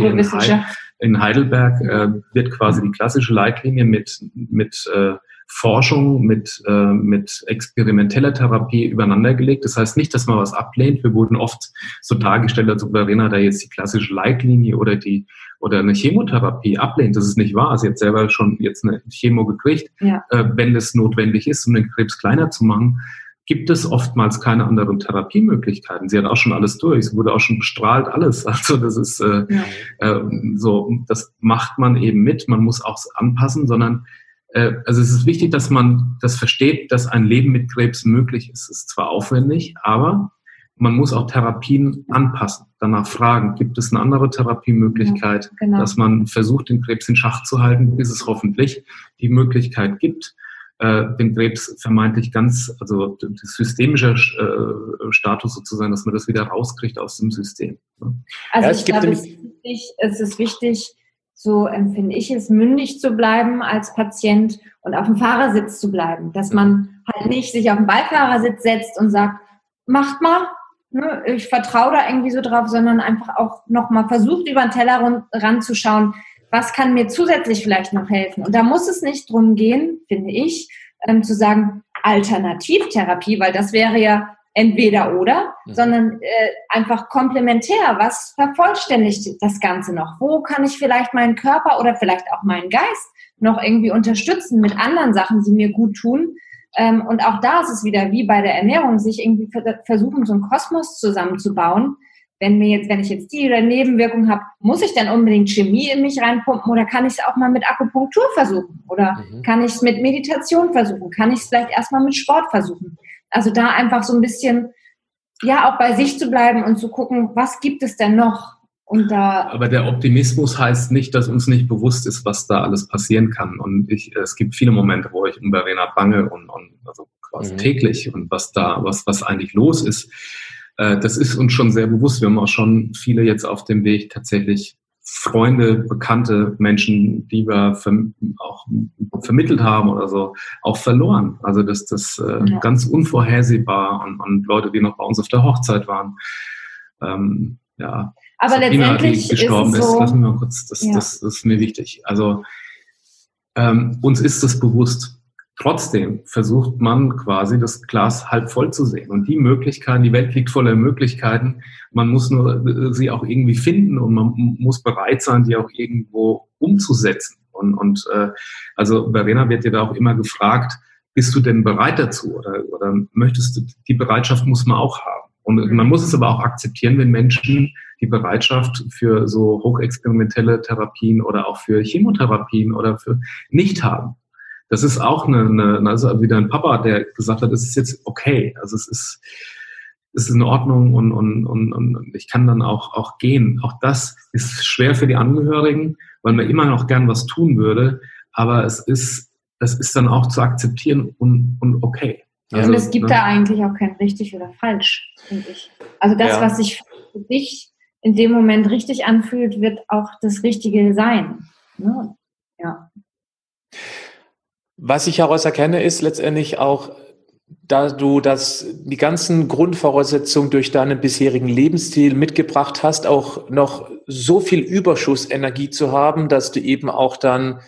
in, Heidelberg äh, wird quasi die klassische Leitlinie mit, mit äh, Forschung mit, äh, mit experimenteller Therapie übereinandergelegt. Das heißt nicht, dass man was ablehnt. Wir wurden oft so dargestellt, als ob Verena da jetzt die klassische Leitlinie oder die oder eine Chemotherapie ablehnt. Das ist nicht wahr. Sie hat selber schon jetzt eine Chemo gekriegt. Ja. Äh, wenn es notwendig ist, um den Krebs kleiner zu machen, gibt es oftmals keine anderen Therapiemöglichkeiten. Sie hat auch schon alles durch, sie wurde auch schon bestrahlt, alles. [laughs] Also das ist äh, ja. äh, so, das macht man eben mit. Man muss auch anpassen, sondern also es ist wichtig, dass man das versteht, dass ein Leben mit Krebs möglich ist. Es ist zwar aufwendig, aber man muss auch Therapien anpassen, danach fragen, gibt es eine andere Therapiemöglichkeit, ja, genau. dass man versucht, den Krebs in Schach zu halten, bis es hoffentlich die Möglichkeit gibt, äh, den Krebs vermeintlich ganz, also das systemische äh, Status sozusagen, dass man das wieder rauskriegt aus dem System. Ne? Also ja, ich glaube, es, es ist wichtig, so empfinde ich es, mündig zu bleiben als Patient und auf dem Fahrersitz zu bleiben. Dass man halt nicht sich auf den Beifahrersitz setzt und sagt, macht mal, ne, ich vertraue da irgendwie so drauf, sondern einfach auch nochmal versucht, über den Teller ranzuschauen, was kann mir zusätzlich vielleicht noch helfen. Und da muss es nicht drum gehen, finde ich, ähm, zu sagen, Alternativtherapie, weil das wäre ja entweder oder, mhm. sondern äh, einfach komplementär. Was vervollständigt das Ganze noch? Wo kann ich vielleicht meinen Körper oder vielleicht auch meinen Geist noch irgendwie unterstützen mit anderen Sachen, die mir gut tun? Ähm, und auch da ist es wieder wie bei der Ernährung, sich irgendwie versuchen, so einen Kosmos zusammenzubauen. Wenn mir jetzt, wenn ich jetzt die oder Nebenwirkung habe, muss ich dann unbedingt Chemie in mich reinpumpen oder kann ich es auch mal mit Akupunktur versuchen? Oder mhm. kann ich es mit Meditation versuchen? Kann ich es vielleicht erstmal mit Sport versuchen? Also da einfach so ein bisschen, ja, auch bei sich zu bleiben und zu gucken, was gibt es denn noch? Und da Aber der Optimismus heißt nicht, dass uns nicht bewusst ist, was da alles passieren kann. Und ich, es gibt viele Momente, wo ich um Verena bange und, und also quasi mhm. täglich und was da, was, was eigentlich los ist. Äh, das ist uns schon sehr bewusst. Wir haben auch schon viele jetzt auf dem Weg tatsächlich Freunde, bekannte Menschen, die wir verm auch vermittelt haben oder so, auch verloren. Also das, das äh, ja. ganz unvorhersehbar und, und, Leute, die noch bei uns auf der Hochzeit waren. Ähm, ja. Aber Sabrina, letztendlich die gestorben ist, so, lassen wir mal kurz, das, ja. das, das ist mir wichtig. Also ähm, uns ist das bewusst. Trotzdem versucht man quasi das Glas halb voll zu sehen. Und die Möglichkeiten, die Welt liegt voller Möglichkeiten. Man muss nur äh, sie auch irgendwie finden und man muss bereit sein, die auch irgendwo umzusetzen. Und, und äh, also Verena wird dir da auch immer gefragt, bist du denn bereit dazu oder, oder möchtest du, die Bereitschaft muss man auch haben. Und mhm. man muss es aber auch akzeptieren, wenn Menschen die Bereitschaft für so hochexperimentelle Therapien oder auch für Chemotherapien oder für nicht haben das ist auch eine, eine also wieder ein Papa, der gesagt hat, es ist jetzt okay. Also es ist, es ist in Ordnung und, und, und, und ich kann dann auch, auch gehen. Auch das ist schwer für die Angehörigen, weil man immer noch gern was tun würde, aber es ist, es ist dann auch zu akzeptieren und, und okay. Also, und es gibt ne? da eigentlich auch kein richtig oder falsch, finde ich. Also das, ja. was sich für dich in dem Moment richtig anfühlt, wird auch das Richtige sein. Ne? Was ich heraus erkenne, ist letztendlich auch da du das, die ganzen Grundvoraussetzungen durch deinen bisherigen Lebensstil mitgebracht hast, auch noch so viel Überschussenergie zu haben, dass du eben auch dann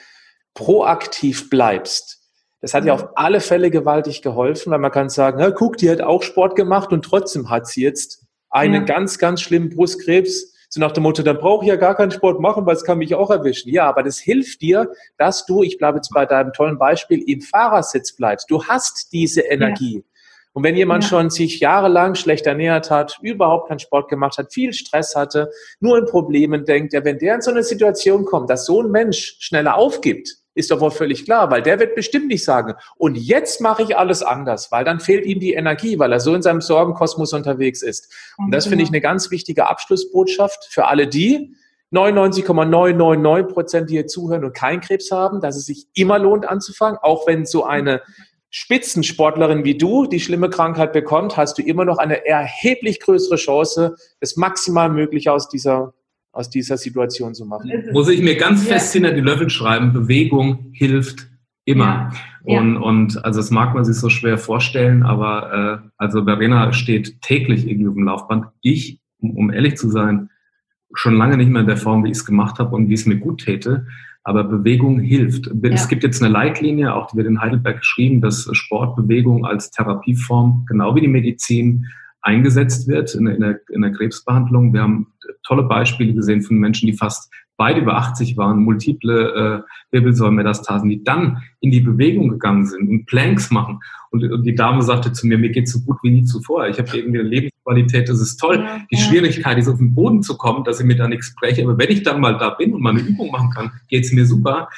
proaktiv bleibst. Das hat ja auf alle Fälle gewaltig geholfen, weil man kann sagen, na, guck, die hat auch Sport gemacht und trotzdem hat sie jetzt einen ja. ganz, ganz schlimmen Brustkrebs. So nach dem Motto, dann brauche ich ja gar keinen Sport machen, weil es kann mich auch erwischen. Ja, aber das hilft dir, dass du, ich bleibe jetzt bei deinem tollen Beispiel, im Fahrersitz bleibst. Du hast diese Energie. Ja. Und wenn jemand ja. schon sich jahrelang schlecht ernährt hat, überhaupt keinen Sport gemacht hat, viel Stress hatte, nur in Problemen denkt, ja, wenn der in so eine Situation kommt, dass so ein Mensch schneller aufgibt, ist doch wohl völlig klar, weil der wird bestimmt nicht sagen, und jetzt mache ich alles anders, weil dann fehlt ihm die Energie, weil er so in seinem Sorgenkosmos unterwegs ist. Und das finde ich eine ganz wichtige Abschlussbotschaft für alle die, 99,999 Prozent, die hier zuhören und keinen Krebs haben, dass es sich immer lohnt anzufangen, auch wenn so eine Spitzensportlerin wie du die schlimme Krankheit bekommt, hast du immer noch eine erheblich größere Chance, das maximal Mögliche aus dieser aus dieser Situation zu machen. Muss ich mir ganz ja. fest hinter die Löffel schreiben, Bewegung hilft immer. Ja. Und, ja. und also das mag man sich so schwer vorstellen, aber äh, also Verena steht täglich irgendwie auf dem Laufband. Ich, um, um ehrlich zu sein, schon lange nicht mehr in der Form, wie ich es gemacht habe und wie es mir gut täte. Aber Bewegung hilft. Ja. Es gibt jetzt eine Leitlinie, auch die wird in Heidelberg geschrieben, dass Sportbewegung als Therapieform, genau wie die Medizin, eingesetzt wird in, in, der, in der Krebsbehandlung. Wir haben tolle Beispiele gesehen von Menschen, die fast beide über 80 waren, multiple äh, Wirbelsäulmetastasen, die dann in die Bewegung gegangen sind und Planks machen. Und, und die Dame sagte zu mir, mir geht so gut wie nie zuvor. Ich habe irgendwie eine Lebensqualität, das ist toll. Ja, die ja. Schwierigkeit ist, auf den Boden zu kommen, dass ich mir da nichts breche. Aber wenn ich dann mal da bin und mal eine Übung machen kann, geht es mir super.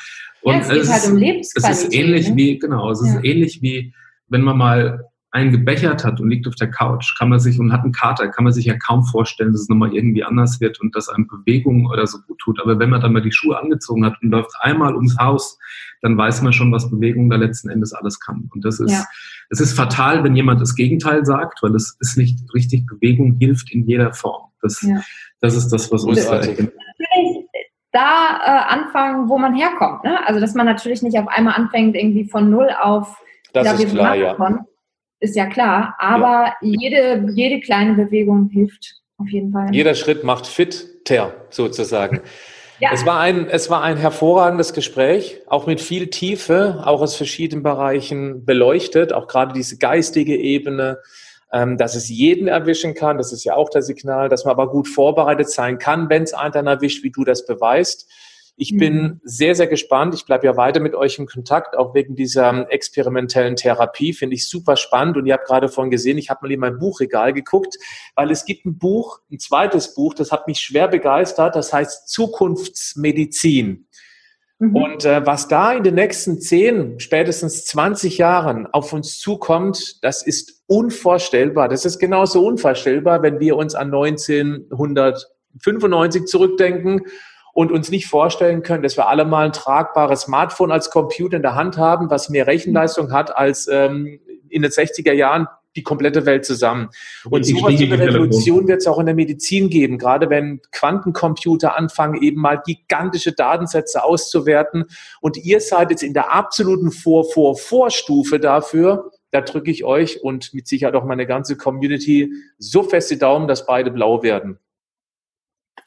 Und ja, es es halt um. Es ist ähnlich ne? wie, genau, es ist ähnlich wie, wenn man mal einen gebechert hat und liegt auf der Couch, kann man sich und hat einen Kater, kann man sich ja kaum vorstellen, dass es nochmal irgendwie anders wird und dass einem Bewegung oder so gut tut. Aber wenn man dann mal die Schuhe angezogen hat und läuft einmal ums Haus, dann weiß man schon, was Bewegung da letzten Endes alles kann. Und das ist, ja. es ist fatal, wenn jemand das Gegenteil sagt, weil es ist nicht richtig. Bewegung hilft in jeder Form. Das, ja. das ist das, was uns da da äh, anfangen, wo man herkommt. Ne? Also, dass man natürlich nicht auf einmal anfängt, irgendwie von null auf das ist klar, ja ist ja klar, aber ja. Jede, jede kleine Bewegung hilft auf jeden Fall. Jeder Schritt macht fitter, sozusagen. Ja. Es, war ein, es war ein hervorragendes Gespräch, auch mit viel Tiefe, auch aus verschiedenen Bereichen beleuchtet, auch gerade diese geistige Ebene, ähm, dass es jeden erwischen kann, das ist ja auch das Signal, dass man aber gut vorbereitet sein kann, wenn es einen dann erwischt, wie du das beweist. Ich bin mhm. sehr, sehr gespannt. Ich bleibe ja weiter mit euch in Kontakt, auch wegen dieser experimentellen Therapie. Finde ich super spannend. Und ihr habt gerade vorhin gesehen, ich habe mal in mein Buchregal geguckt, weil es gibt ein Buch, ein zweites Buch, das hat mich schwer begeistert. Das heißt Zukunftsmedizin. Mhm. Und äh, was da in den nächsten 10, spätestens 20 Jahren auf uns zukommt, das ist unvorstellbar. Das ist genauso unvorstellbar, wenn wir uns an 1995 zurückdenken und uns nicht vorstellen können, dass wir alle mal ein tragbares Smartphone als Computer in der Hand haben, was mehr Rechenleistung hat als ähm, in den 60er Jahren die komplette Welt zusammen. Und so eine Revolution wird es auch in der Medizin geben, gerade wenn Quantencomputer anfangen, eben mal gigantische Datensätze auszuwerten. Und ihr seid jetzt in der absoluten Vor-Vor-Vorstufe dafür. Da drücke ich euch und mit Sicherheit auch meine ganze Community so fest die Daumen, dass beide blau werden.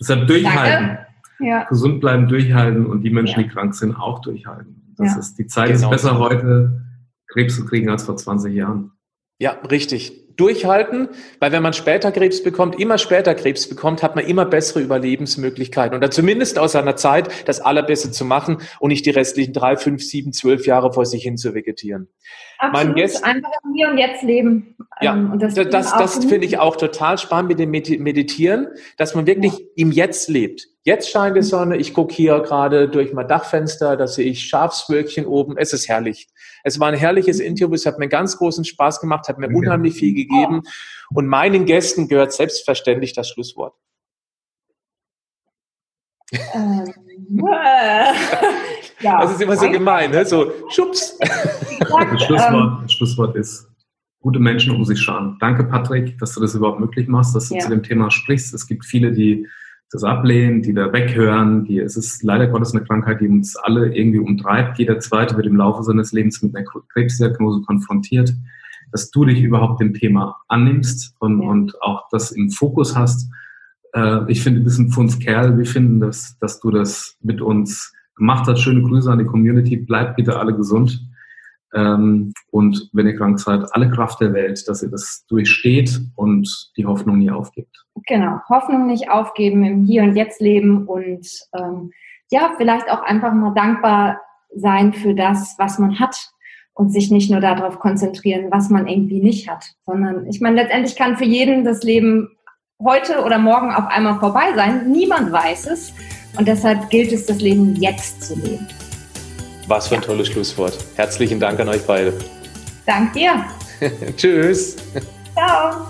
Deshalb durchhalten. Danke ja. gesund bleiben, durchhalten und die Menschen, ja. die krank sind, auch durchhalten. Das ja. ist, die Zeit genau. ist besser heute, Krebs zu kriegen als vor 20 Jahren. Ja, richtig. Durchhalten, weil wenn man später Krebs bekommt, immer später Krebs bekommt, hat man immer bessere Überlebensmöglichkeiten. Oder zumindest aus seiner Zeit das Allerbeste zu machen und nicht die restlichen drei, fünf, sieben, zwölf Jahre vor sich hin zu vegetieren. Absolut, Gästen, einfach im Hier und Jetzt leben. Ja, ähm, und das, das, das finde ich auch total spannend mit dem Meditieren, dass man wirklich ja. im Jetzt lebt. Jetzt scheint die mhm. Sonne, ich gucke hier gerade durch mein Dachfenster, da sehe ich Schafswölkchen oben, es ist herrlich. Es war ein herrliches mhm. Interview, es hat mir ganz großen Spaß gemacht, hat mir unheimlich viel gegeben und meinen Gästen gehört selbstverständlich das Schlusswort. Ähm, [laughs] ja, das ist immer so gemein, ne? so Schubs. Das Schlusswort, das Schlusswort ist, gute Menschen um sich schauen. Danke, Patrick, dass du das überhaupt möglich machst, dass du ja. zu dem Thema sprichst. Es gibt viele, die das ablehnen, die da weghören. Die, es ist leider Gottes eine Krankheit, die uns alle irgendwie umtreibt. Jeder Zweite wird im Laufe seines Lebens mit einer Krebsdiagnose konfrontiert. dass du dich überhaupt dem Thema annimmst und, ja. und auch das im Fokus hast. Äh, ich finde, du bist ein Pfundskerl. Wir finden, dass, dass du das mit uns gemacht hast. Schöne Grüße an die Community. Bleibt bitte alle gesund. Ähm, und wenn ihr krank seid, alle Kraft der Welt, dass ihr das durchsteht und die Hoffnung nie aufgibt. Genau, Hoffnung nicht aufgeben, im Hier und Jetzt leben und ähm, ja, vielleicht auch einfach mal dankbar sein für das, was man hat und sich nicht nur darauf konzentrieren, was man irgendwie nicht hat, sondern ich meine, letztendlich kann für jeden das Leben heute oder morgen auf einmal vorbei sein. Niemand weiß es und deshalb gilt es, das Leben jetzt zu leben. Was für ein tolles Schlusswort. Herzlichen Dank an euch beide. Dank dir. [laughs] Tschüss. Ciao.